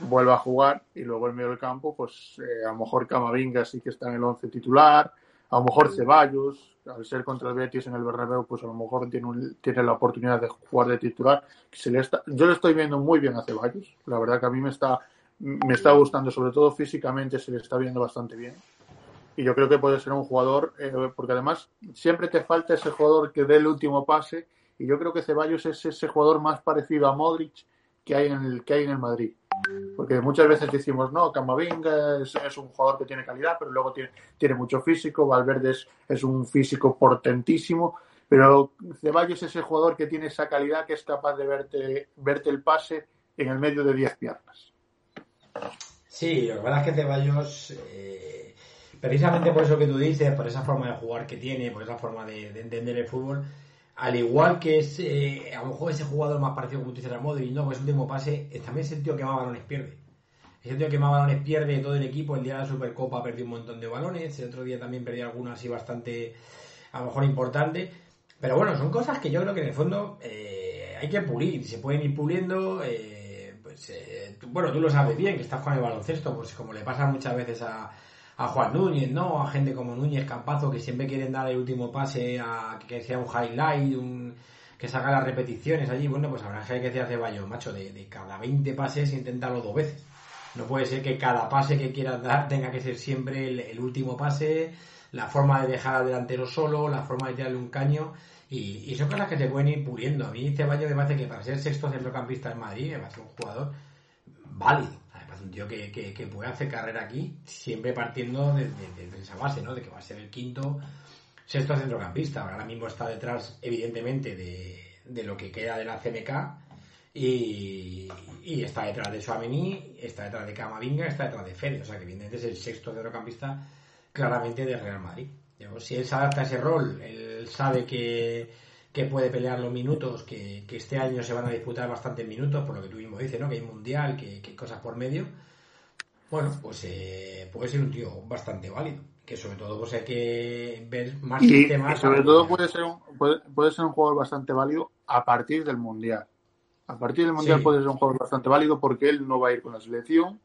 vuelva a jugar y luego en medio del campo, pues eh, a lo mejor Camavinga sí que está en el 11 titular, a lo mejor Ceballos, al ser contra el Betis en el Bernabéu, pues a lo mejor tiene, tiene la oportunidad de jugar de titular. Se le está, yo le estoy viendo muy bien a Ceballos, la verdad que a mí me está, me está gustando, sobre todo físicamente se le está viendo bastante bien y yo creo que puede ser un jugador, eh, porque además siempre te falta ese jugador que dé el último pase, y yo creo que Ceballos es ese jugador más parecido a Modric que hay en el, que hay en el Madrid. Porque muchas veces decimos, no, Camavinga es, un jugador que tiene calidad, pero luego tiene, mucho físico, Valverde es, es un físico portentísimo, pero Ceballos es el jugador que tiene esa calidad que es capaz de verte, verte el pase en el medio de 10 piernas. Sí, lo que pasa es que Ceballos, eh, precisamente por eso que tú dices, por esa forma de jugar que tiene, por esa forma de, entender el fútbol, al igual que es eh, a lo mejor ese jugador más parecido como tú dices a Modric, no, con ese último pase, también es el tío que más balones pierde. Es el tío que más balones pierde todo el equipo. El día de la Supercopa perdió un montón de balones, el otro día también perdió algunos así bastante, a lo mejor importante. Pero bueno, son cosas que yo creo que en el fondo eh, hay que pulir, se pueden ir puliendo. Eh, eh, bueno, tú lo sabes bien, que estás con el baloncesto, pues como le pasa muchas veces a, Juan Núñez, ¿no? A gente como Núñez, Campazo, que siempre quieren dar el último pase a que sea un highlight, un, que saca las repeticiones allí. Bueno, pues habrá gente que decía Ceballos, macho, de, cada 20 pases intentarlo dos veces. No puede ser que cada pase que quieras dar tenga que ser siempre el último pase la forma de dejar al delantero solo, la forma de tirarle un caño. Y, son cosas que se pueden ir puliendo. A mí Ceballos me parece que para ser sexto centrocampista en Madrid me parece un jugador válido. Además, un tío que, que, puede hacer carrera aquí siempre partiendo de, esa base, ¿no? De que va a ser el quinto, sexto centrocampista. Ahora mismo está detrás, evidentemente, de, lo que queda de la CMK. Y, y, está detrás de Suamení, está detrás de Camavinga, está detrás de Fede. O sea que evidentemente es el sexto centrocampista claramente de Real Madrid. Si él se adapta a ese rol, él sabe que, puede pelear los minutos, que, este año se van a disputar bastantes minutos, por lo que tú mismo dices, ¿no? que hay mundial, que, hay cosas por medio. Bueno, pues eh, puede ser un tío bastante válido. Que sobre todo pues hay que ver más y, Y sobre todo puede ser, un, puede, ser un jugador bastante válido a partir del mundial. A partir del mundial puede ser un jugador bastante válido porque él no va a ir con la selección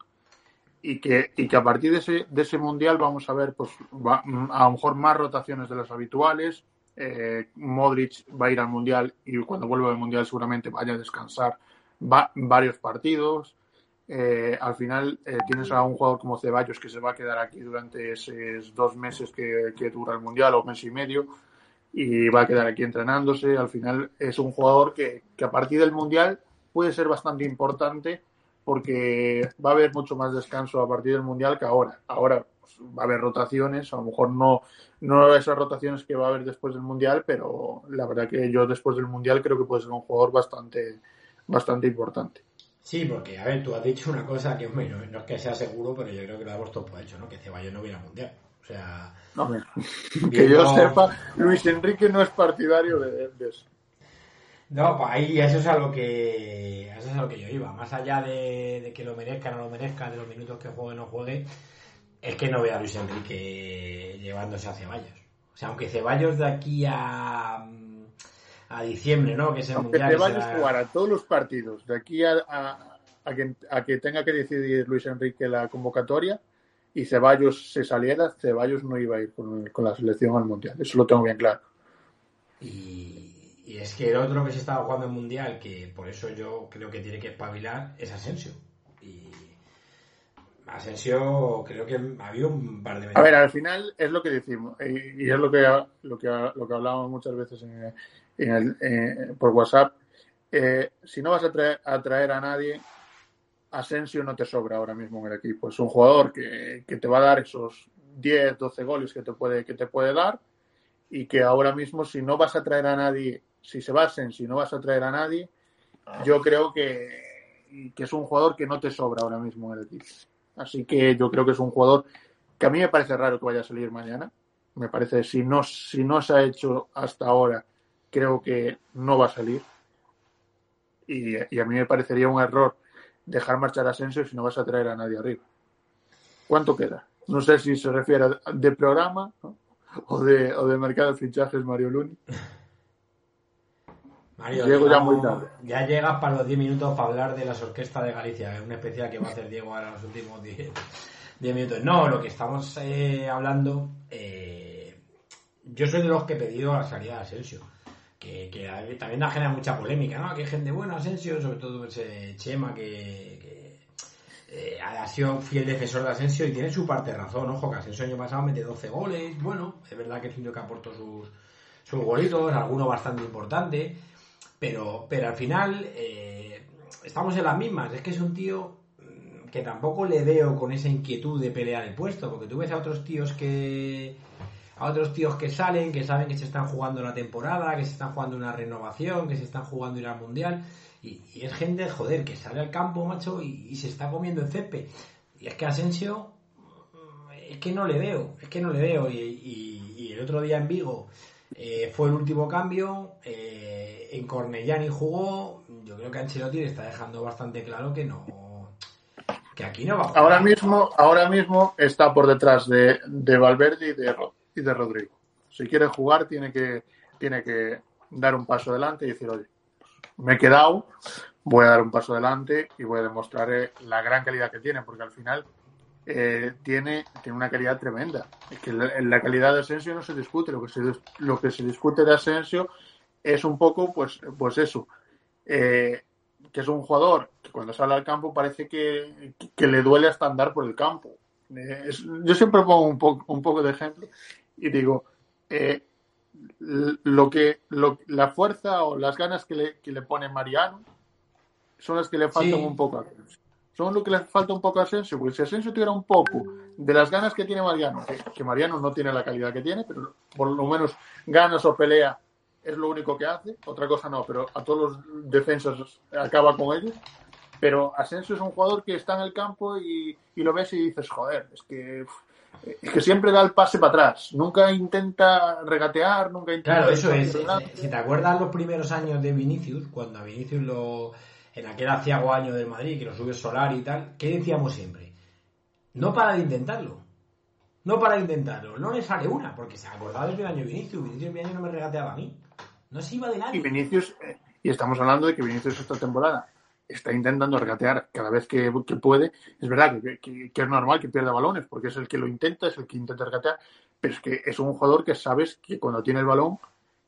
y que, y que a partir de ese, de ese mundial vamos a ver pues a lo mejor más rotaciones de las habituales. Eh, Modric va a ir al mundial y cuando vuelva al mundial seguramente vaya a descansar va, varios partidos. Eh, al final eh, tienes a un jugador como Ceballos que se va a quedar aquí durante esos dos meses que, que dura el mundial o mes y medio y va a quedar aquí entrenándose. Al final es un jugador que, que a partir del mundial puede ser bastante importante porque va a haber mucho más descanso a partir del Mundial que ahora. Ahora pues, va a haber rotaciones, a lo mejor no, no esas rotaciones que va a haber después del Mundial, pero la verdad que yo después del Mundial creo que puede ser un jugador bastante, bastante importante. Sí, porque, a ver, tú has dicho una cosa que, bueno, no es que sea seguro, pero yo creo que lo damos todo por hecho, ¿no? Que Ceballos no viene al Mundial. O sea... que yo sepa, Luis Enrique no es partidario de eso. No, pues ahí eso es a lo que eso es a lo que yo iba. Más allá de, que lo merezca o no lo merezca, de los minutos que juegue o no juegue, es que no veo a Luis Enrique llevándose a Ceballos. O sea, aunque Ceballos de aquí a, a diciembre, ¿no? Que es el aunque Ceballos jugará todos los partidos de aquí a, a, que, a que tenga que decidir Luis Enrique la convocatoria y Ceballos se saliera, Ceballos no iba a ir con, con la selección al Mundial. Eso lo tengo bien claro. Y, y es que el otro que se estaba jugando en Mundial, que por eso yo creo que tiene que espabilar, es Asensio. Y Asensio creo que había un par de... A ver, al final es lo que decimos, y es lo que, lo que, lo que hablábamos muchas veces en, por WhatsApp. Eh, si no vas a traer, a traer a nadie, Asensio no te sobra ahora mismo en el equipo. Es un jugador que, que te va a dar esos 10, 12 goles que te puede, que te puede dar y que ahora mismo si no vas a traer a nadie si se basen, si no vas a traer a nadie, yo creo que, que es un jugador que no te sobra ahora mismo en el equipo. Así que yo creo que es un jugador que a mí me parece raro que vaya a salir mañana. Me parece, si no, si no se ha hecho hasta ahora, creo que no va a salir. Y, a mí me parecería un error dejar marchar a Asensio si no vas a traer a nadie arriba. ¿Cuánto queda? No sé si se refiere de programa o, de, o de mercado de fichajes Mario Luni. Mario, ya, llegas para los 10 minutos para hablar de las orquestas de Galicia, un especial que va a hacer Diego ahora en los últimos 10, minutos. No, lo que estamos eh, hablando, eh, yo soy de los que he pedido la salida de Asensio, que, también da genera mucha polémica, ¿no? Que hay gente buena, Asensio, sobre todo ese Chema que, eh, ha sido fiel defensor de Asensio y tiene su parte de razón, ojo, que Asensio el año pasado mete 12 goles, bueno, es verdad que es un que aportó sus, sus golitos, algunos bastante importantes pero, pero al final, eh, estamos en las mismas. Es que es un tío mm, que tampoco le veo con esa inquietud de pelear el puesto, porque tú ves a otros tíos que a otros tíos que salen, que saben que se están jugando la temporada, que se están jugando una renovación, que se están jugando ir al mundial, y, es gente, joder, que sale al campo, macho, y, se está comiendo el césped. Y es que Asensio, mm, es que no le veo, es que no le veo, y, el otro día en Vigo eh, fue el último cambio, eh, en Cornellani jugó, yo creo que Ancelotti le está dejando bastante claro que no, que aquí no va a jugar. Ahora mismo, ahora mismo está por detrás de, de Valverde y de, y de Rodrigo. Si quiere jugar, tiene que, tiene que dar un paso adelante y decir, oye, me he quedado, voy a dar un paso adelante y voy a demostrar eh, la gran calidad que tiene, porque al final eh, tiene, tiene una calidad tremenda. Es que la, calidad de Asensio no se discute, lo que se, lo que se discute de Asensio es un poco, pues, pues eso, eh, que es un jugador que cuando sale al campo parece que, que le duele hasta andar por el campo. yo siempre pongo un, poco un poco de ejemplo y digo, eh, lo que la fuerza o las ganas que le, que le pone Mariano son las que le faltan un poco a. Son lo que le falta un poco a Asensio, porque si Asensio tuviera un poco de las ganas que tiene Mariano, que, Mariano no tiene la calidad que tiene, pero por lo menos ganas o pelea es lo único que hace, otra cosa no, pero a todos los defensas acaba con ellos. Pero Asensio es un jugador que está en el campo y, y lo ves y dices, joder, es que es que siempre da el pase para atrás. Nunca intenta regatear, nunca intenta. Claro, eso es. Si te acuerdas los primeros años de Vinicius, cuando a Vinicius lo. En aquel aciago año del Madrid, que lo sube Solar y tal, ¿qué decíamos siempre? No para de intentarlo. No para de intentarlo. No le sale una, porque se acordaba del año de Vinicius. Vinicius mi año no me regateaba a mí. No se iba de nadie. Y Vinicius, eh, y estamos hablando de que Vinicius esta temporada está intentando regatear cada vez que, puede. Es verdad que, es normal que pierda balones, porque es el que lo intenta, es el que intenta regatear, pero es que es un jugador que sabes que cuando tiene el balón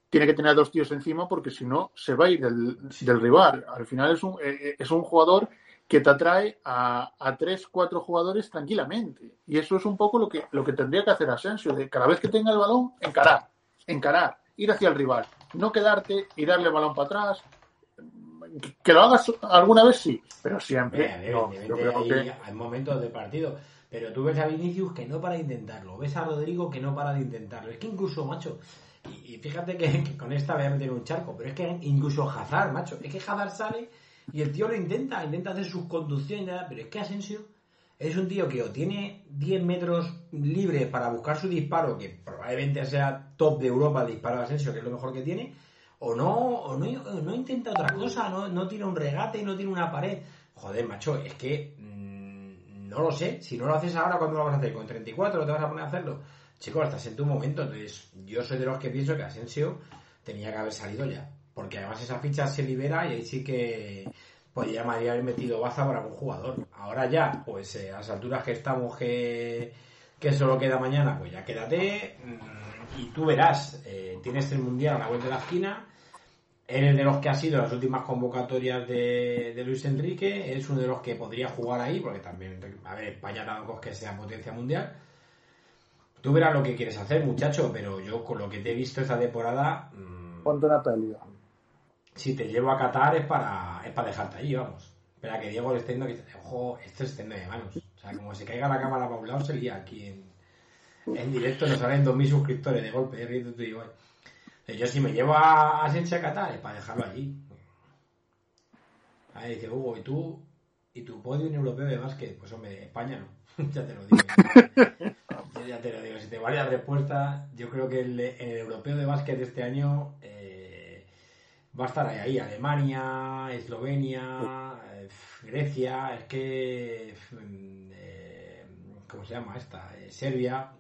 tiene que tener dos tíos encima porque si no se va a ir del, rival. Al final es un, eh, eh, es un jugador que te atrae a, a, tres, cuatro jugadores tranquilamente. Y eso es un poco lo que, lo que tendría que hacer Asensio, de cada vez que tenga el balón, encarar, encarar, ir hacia el rival, no quedarte y darle el balón para atrás, que lo hagas alguna vez sí, pero siempre. hay, momentos de partido. Pero tú ves a Vinicius que no para de intentarlo, ves a Rodrigo que no para de intentarlo. Es que incluso, macho, y, fíjate que, con esta voy a meter un charco, pero es que incluso Hazard, macho, es que Hazard sale y el tío lo intenta, intenta hacer sus conducciones, pero es que Asensio es un tío que o tiene 10 metros libre para buscar su disparo, que probablemente sea top de Europa el disparo de Asensio, que es lo mejor que tiene, o no, o no, intenta otra cosa, no, no tira un regate y no tiene una pared. Joder, macho, es que mm, no lo sé. Si no lo haces ahora, ¿cuándo lo vas a hacer? ¿Con 34 te vas a poner a hacerlo? Chicos, estás en tu momento. Entonces, yo soy de los que pienso que Asensio tenía que haber salido ya. Porque además esa ficha se libera y ahí sí que pues ya me haber metido baza para algún jugador. Ahora ya, pues eh, a las alturas que estamos que, que solo queda mañana, pues ya quédate. Mm, y tú verás, eh, tienes el Mundial a la vuelta de la esquina, eres de los que ha sido las últimas convocatorias de, Luis Enrique, es uno de los que podría jugar ahí, porque también, a ver, España tampoco es que sea potencia mundial. Tú verás lo que quieres hacer, muchacho, pero yo con lo que te he visto esta temporada... Mmm, Ponte una pelea. Si te llevo a Qatar es para, es para dejarte ahí, vamos. Espera que Diego le esté que ojo, esto es de manos. O sea, como se caiga la cámara para un lado, sería aquí en, en directo nos salen 2.000 suscriptores de golpe, eh, Yo si me llevo a, a Sencha Qatar es para dejarlo allí. Ahí dice Hugo, ¿y tú? ¿Y tu podio europeo de básquet? Pues hombre, España no. ya te lo digo. ya te lo digo. Si te vale la respuesta, yo creo que el, europeo de básquet de este año eh, va a estar ahí, Alemania, Eslovenia, eh, Grecia, es que... ¿Cómo se llama esta? Serbia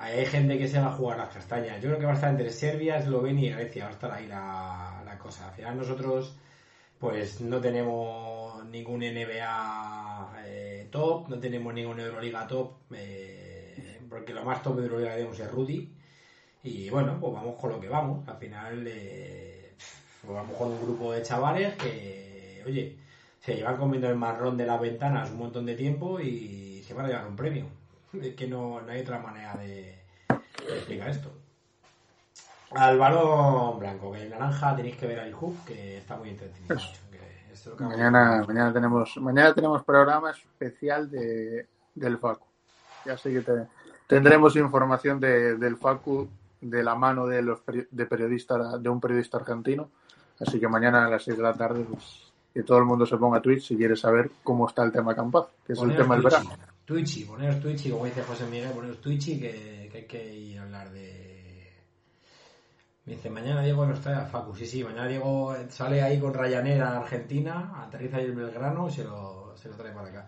hay gente que se va a jugar las castañas. Yo creo que va a estar entre Serbia, Eslovenia y Grecia. Va a estar ahí la, cosa. Al final nosotros pues no tenemos ningún NBA eh, top, no tenemos ninguna Euroliga top, eh, porque lo más top de Euroliga tenemos es Rudy. Y bueno, pues vamos con lo que vamos. Al final eh, pues vamos con un grupo de chavales que, oye, se llevan comiendo el marrón de las ventanas un montón de tiempo y se van a llevar un premio. Es que no, hay otra manera de, explicar esto. Al balón blanco, que el naranja tenéis que ver al Hook, que está muy entretenido. mañana, mañana tenemos, mañana tenemos programa especial de, del Facu. Ya sé que tendremos información de, del Facu de la mano de los de periodista, de un periodista argentino. Así que mañana a las 6 de la tarde, pues, que todo el mundo se ponga a Twitch si quiere saber cómo está el tema Campaz, que es el tema del verano. Twitchy, poneros Twitchy, como dice José Miguel, poneros Twitchy que, que hay que ir a hablar de. Me dice, mañana Diego nos trae al Facu. Sí, sí, mañana Diego sale ahí con Ryanair a Argentina, aterriza ahí en Belgrano y se lo, se lo trae para acá.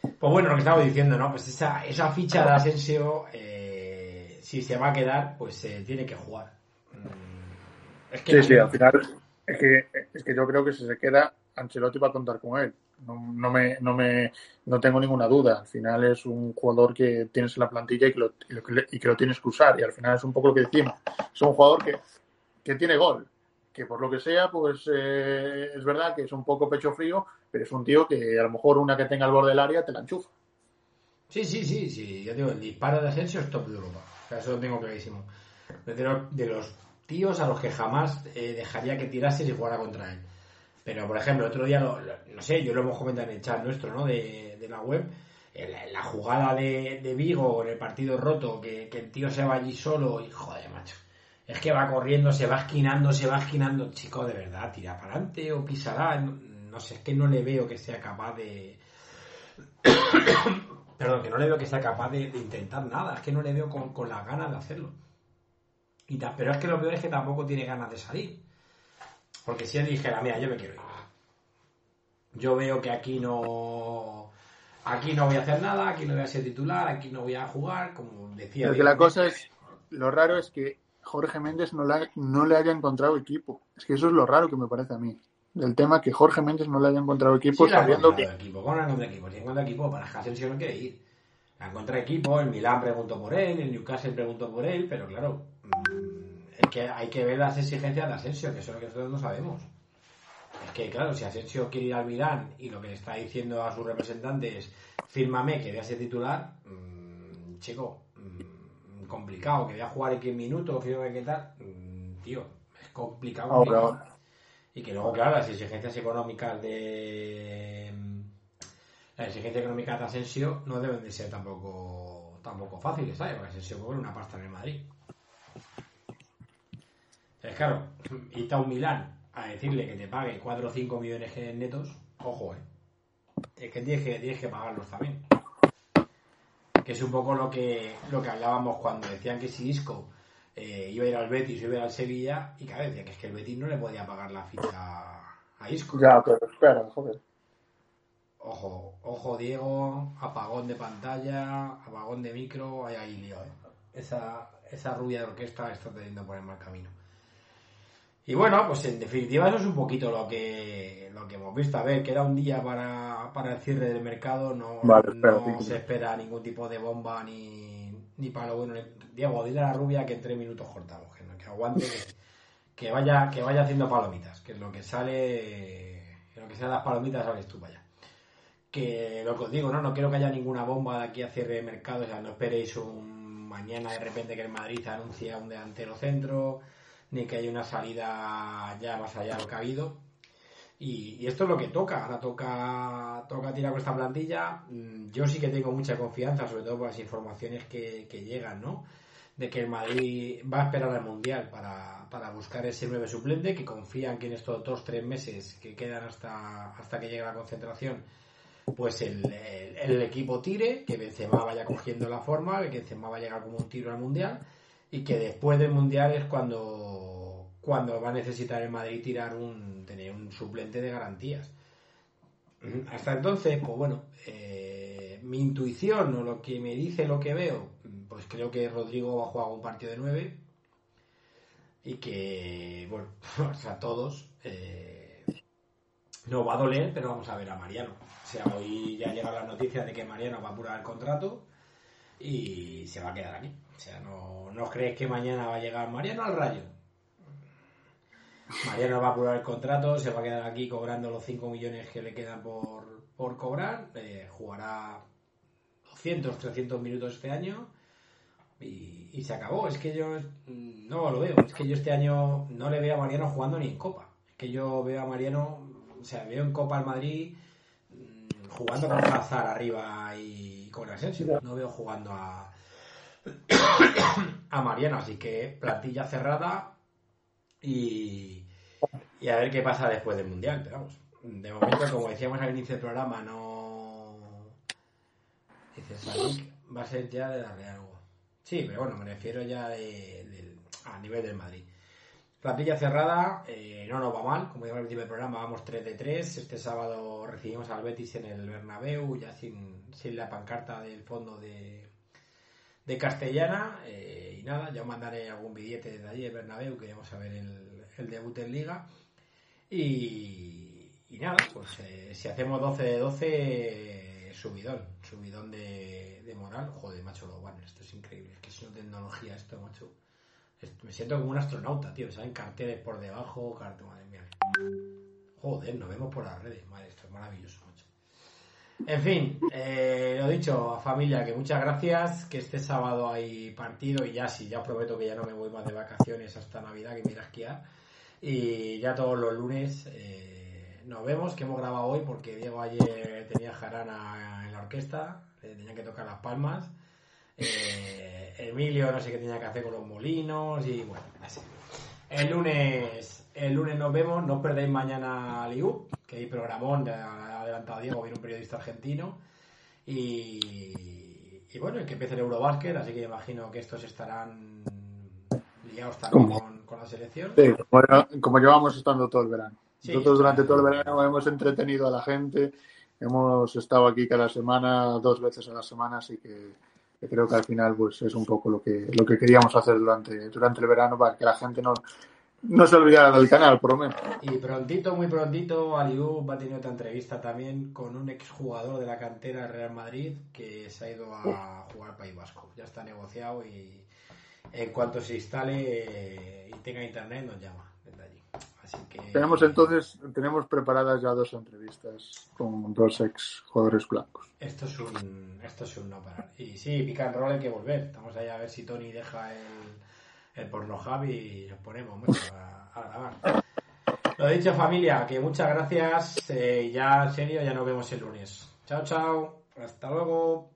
Pues bueno, lo que estaba diciendo, ¿no? Pues esa, esa ficha de Asensio, eh, si se va a quedar, pues se tiene que jugar. Mm, es que sí, sí, al final es que, es que yo creo que si se queda, Ancelotti va a contar con él. No, no, me, no, me, no tengo ninguna duda. Al final es un jugador que tienes en la plantilla y que, lo, y que lo tienes que usar. Y al final es un poco lo que decimos. Es un jugador que, que tiene gol. Que por lo que sea, pues eh, es verdad que es un poco pecho frío, pero es un tío que a lo mejor una que tenga el borde del área te la enchufa. Sí, sí, sí, sí. Yo digo, el disparo de Asensio es top de Europa. Eso lo tengo clarísimo. De de los tíos a los que jamás eh, dejaría que tirase si jugara contra él. Pero, por ejemplo, otro día, no sé, yo lo hemos comentado en el chat nuestro, ¿no? De, la web. La, jugada de, Vigo en el partido roto, que, el tío se va allí solo y, joder, macho. Es que va corriendo, se va esquinando, se va esquinando. Chico, de verdad, tira para adelante o pisará. No, sé, es que no le veo que sea capaz de. Perdón, que no le veo que sea capaz de, intentar nada. Es que no le veo con, con las ganas de hacerlo. Y pero es que lo peor es que tampoco tiene ganas de salir. Porque si él dijera, mira, yo me quiero ir. Yo veo que aquí no. Aquí no voy a hacer nada, aquí no voy a ser titular, aquí no voy a jugar, como decía. Porque la cosa es. Lo raro es que Jorge Méndez no, no le haya encontrado equipo. Es que eso es lo raro que me parece a mí. Del tema que Jorge Méndez no le haya encontrado equipo sabiendo que. Equipo, ¿Cómo no encontrado equipo? Si encuentra equipo, para Asensio no quiere ir. Encontrado equipo, el Milán preguntó por él, el Newcastle preguntó por él, pero claro, es que hay que ver las exigencias de Asensio, que eso es lo que nosotros no sabemos. Es que, claro, si Asensio quiere ir al Milán y lo que le está diciendo a su representante es fírmame que voy a ser titular, mmm, chico, mmm, complicado, que voy a jugar X minutos, fírmame qué tal, mmm, tío, es complicado. Y que luego, claro, las exigencias económicas de. Las exigencias económicas de Asensio no deben de ser tampoco tampoco fáciles, ¿sabes? Porque Asensio cobra una pasta en el Madrid. Es claro, y está un Milán a decirle que te pague 4 o 5 millones netos, ojo, eh. Es que tienes que, tienes que pagarlos también. Que es un poco lo que, lo que hablábamos cuando decían que si Isco eh, iba a ir al Betis iba a ir al Sevilla, y cada vez decía que es que el Betis no le podía pagar la ficha a Isco. Ya, pero espera, joder. Ojo, ojo Diego, apagón de pantalla, apagón de micro, hay ahí lío, eh. Esa, esa rubia de orquesta está teniendo por el mal camino. Y bueno, pues en definitiva eso es un poquito lo que, lo que hemos visto. A ver, queda un día para, para el cierre del mercado, no, no se espera ningún tipo de bomba ni, ni lo bueno. Diego, dile a la rubia que en tres minutos cortamos, que, que aguante, que, vaya, que vaya haciendo palomitas, que es lo que sale, que lo que sean las palomitas sales tú vaya. Que lo que os digo, ¿no? No quiero que haya ninguna bomba de aquí a cierre de mercado, o sea, no esperéis un mañana de repente que el Madrid anuncia un delantero centro ni que haya una salida ya más allá de lo que ha habido. Y, esto es lo que toca, ahora toca, toca tirar con esta plantilla. Mm, yo sí que tengo mucha confianza, sobre todo por las informaciones que, llegan, ¿no? De que el Madrid va a esperar al Mundial para, para buscar ese nueve suplente, que confían que en estos dos, tres meses que quedan hasta, hasta que llegue la concentración, pues el, el, equipo tire, que Benzema vaya cogiendo la forma, que Benzema va a llegar como un tiro al Mundial y que después del Mundial es cuando, cuando va a necesitar el Madrid tirar un, tener un suplente de garantías. Hasta entonces, pues bueno, eh, mi intuición o lo que me dice lo que veo, pues creo que Rodrigo va a jugar un partido de nueve y que, bueno, o sea, todos eh, no va a doler, pero vamos a ver a Mariano. O sea, hoy ya llega la noticia de que Mariano va a apurar el contrato y se va a quedar aquí. O sea, no, no crees que mañana va a llegar Mariano al rayo. Mariano va a apurar el contrato, se va a quedar aquí cobrando los 5 millones que le quedan por, cobrar, eh, jugará 200, 300 minutos este año y, se acabó. Es que yo no lo veo, es que yo este año no le veo a Mariano jugando ni en Copa. Es que yo veo a Mariano o sea, veo en Copa al Madrid mm, jugando con Hazard arriba y con Asensio. No veo jugando a, a Mariano, así que plantilla cerrada y, y a ver qué pasa después del Mundial. Pero vamos, de momento, como decíamos al inicio del programa, no. Dice va a ser ya de darle algo. Sí, pero bueno, me refiero ya de, a nivel del Madrid. Plantilla cerrada, eh, no nos va mal, como decíamos al principio del programa, vamos 3 de 3. Este sábado recibimos al Betis en el Bernabéu, ya sin, sin la pancarta del fondo de, de Castellana. Eh, y nada, ya os mandaré algún billete desde allí, el Bernabéu, que vamos el, el debut en Liga. Y, y nada, pues eh, si hacemos 12 de 12, subidón, subidón de, de moral. Joder, macho, lo bueno, esto es increíble, es que es una tecnología esto, macho. Me siento como un astronauta, tío, ¿saben? Carteles por debajo, carteles, madre mía. Joder, nos vemos por las redes, madre, esto es maravilloso, macho. En fin, eh, lo dicho, familia, que muchas gracias, que este sábado hay partido y ya sí, ya prometo que ya no me voy más de vacaciones hasta Navidad, que me iré a esquiar. Y ya todos los lunes eh, nos vemos, que hemos grabado hoy porque Diego ayer tenía jarana en la orquesta, le tenía que tocar las palmas. Eh, Emilio no sé qué tenía que hacer con los molinos y bueno, así. El lunes, el lunes nos vemos, no os perdáis mañana Liu, que hay programón, ha adelantado Diego, viene un periodista argentino. Y, y bueno, el que empiece el Eurobásquet, así que imagino que estos estarán liados también con, con, la selección. Sí, como, como, llevamos estando todo el verano. Sí, Nosotros durante todo el verano hemos entretenido a la gente, hemos estado aquí cada semana, dos veces a la semana, así que creo que al final pues es un poco lo que lo que queríamos hacer durante durante el verano para que la gente no no se olvidara del canal, por lo menos. Y prontito, muy prontito, Aliú va a tener otra entrevista también con un exjugador de la cantera Real Madrid que se ha ido a jugar al País Vasco. Ya está negociado y en cuanto se instale eh, y tenga internet nos llama desde allí. Así que... Tenemos entonces, tenemos preparadas ya dos entrevistas con dos ex jugadores blancos. Esto es un, esto es un no parar. Y sí, pica and roll hay que volver. Estamos ahí a ver si Tony deja el, el porno hub y nos ponemos a grabar. Lo dicho familia, que muchas gracias. Eh, ya en serio, ya nos vemos el lunes. Chao, chao. Hasta luego.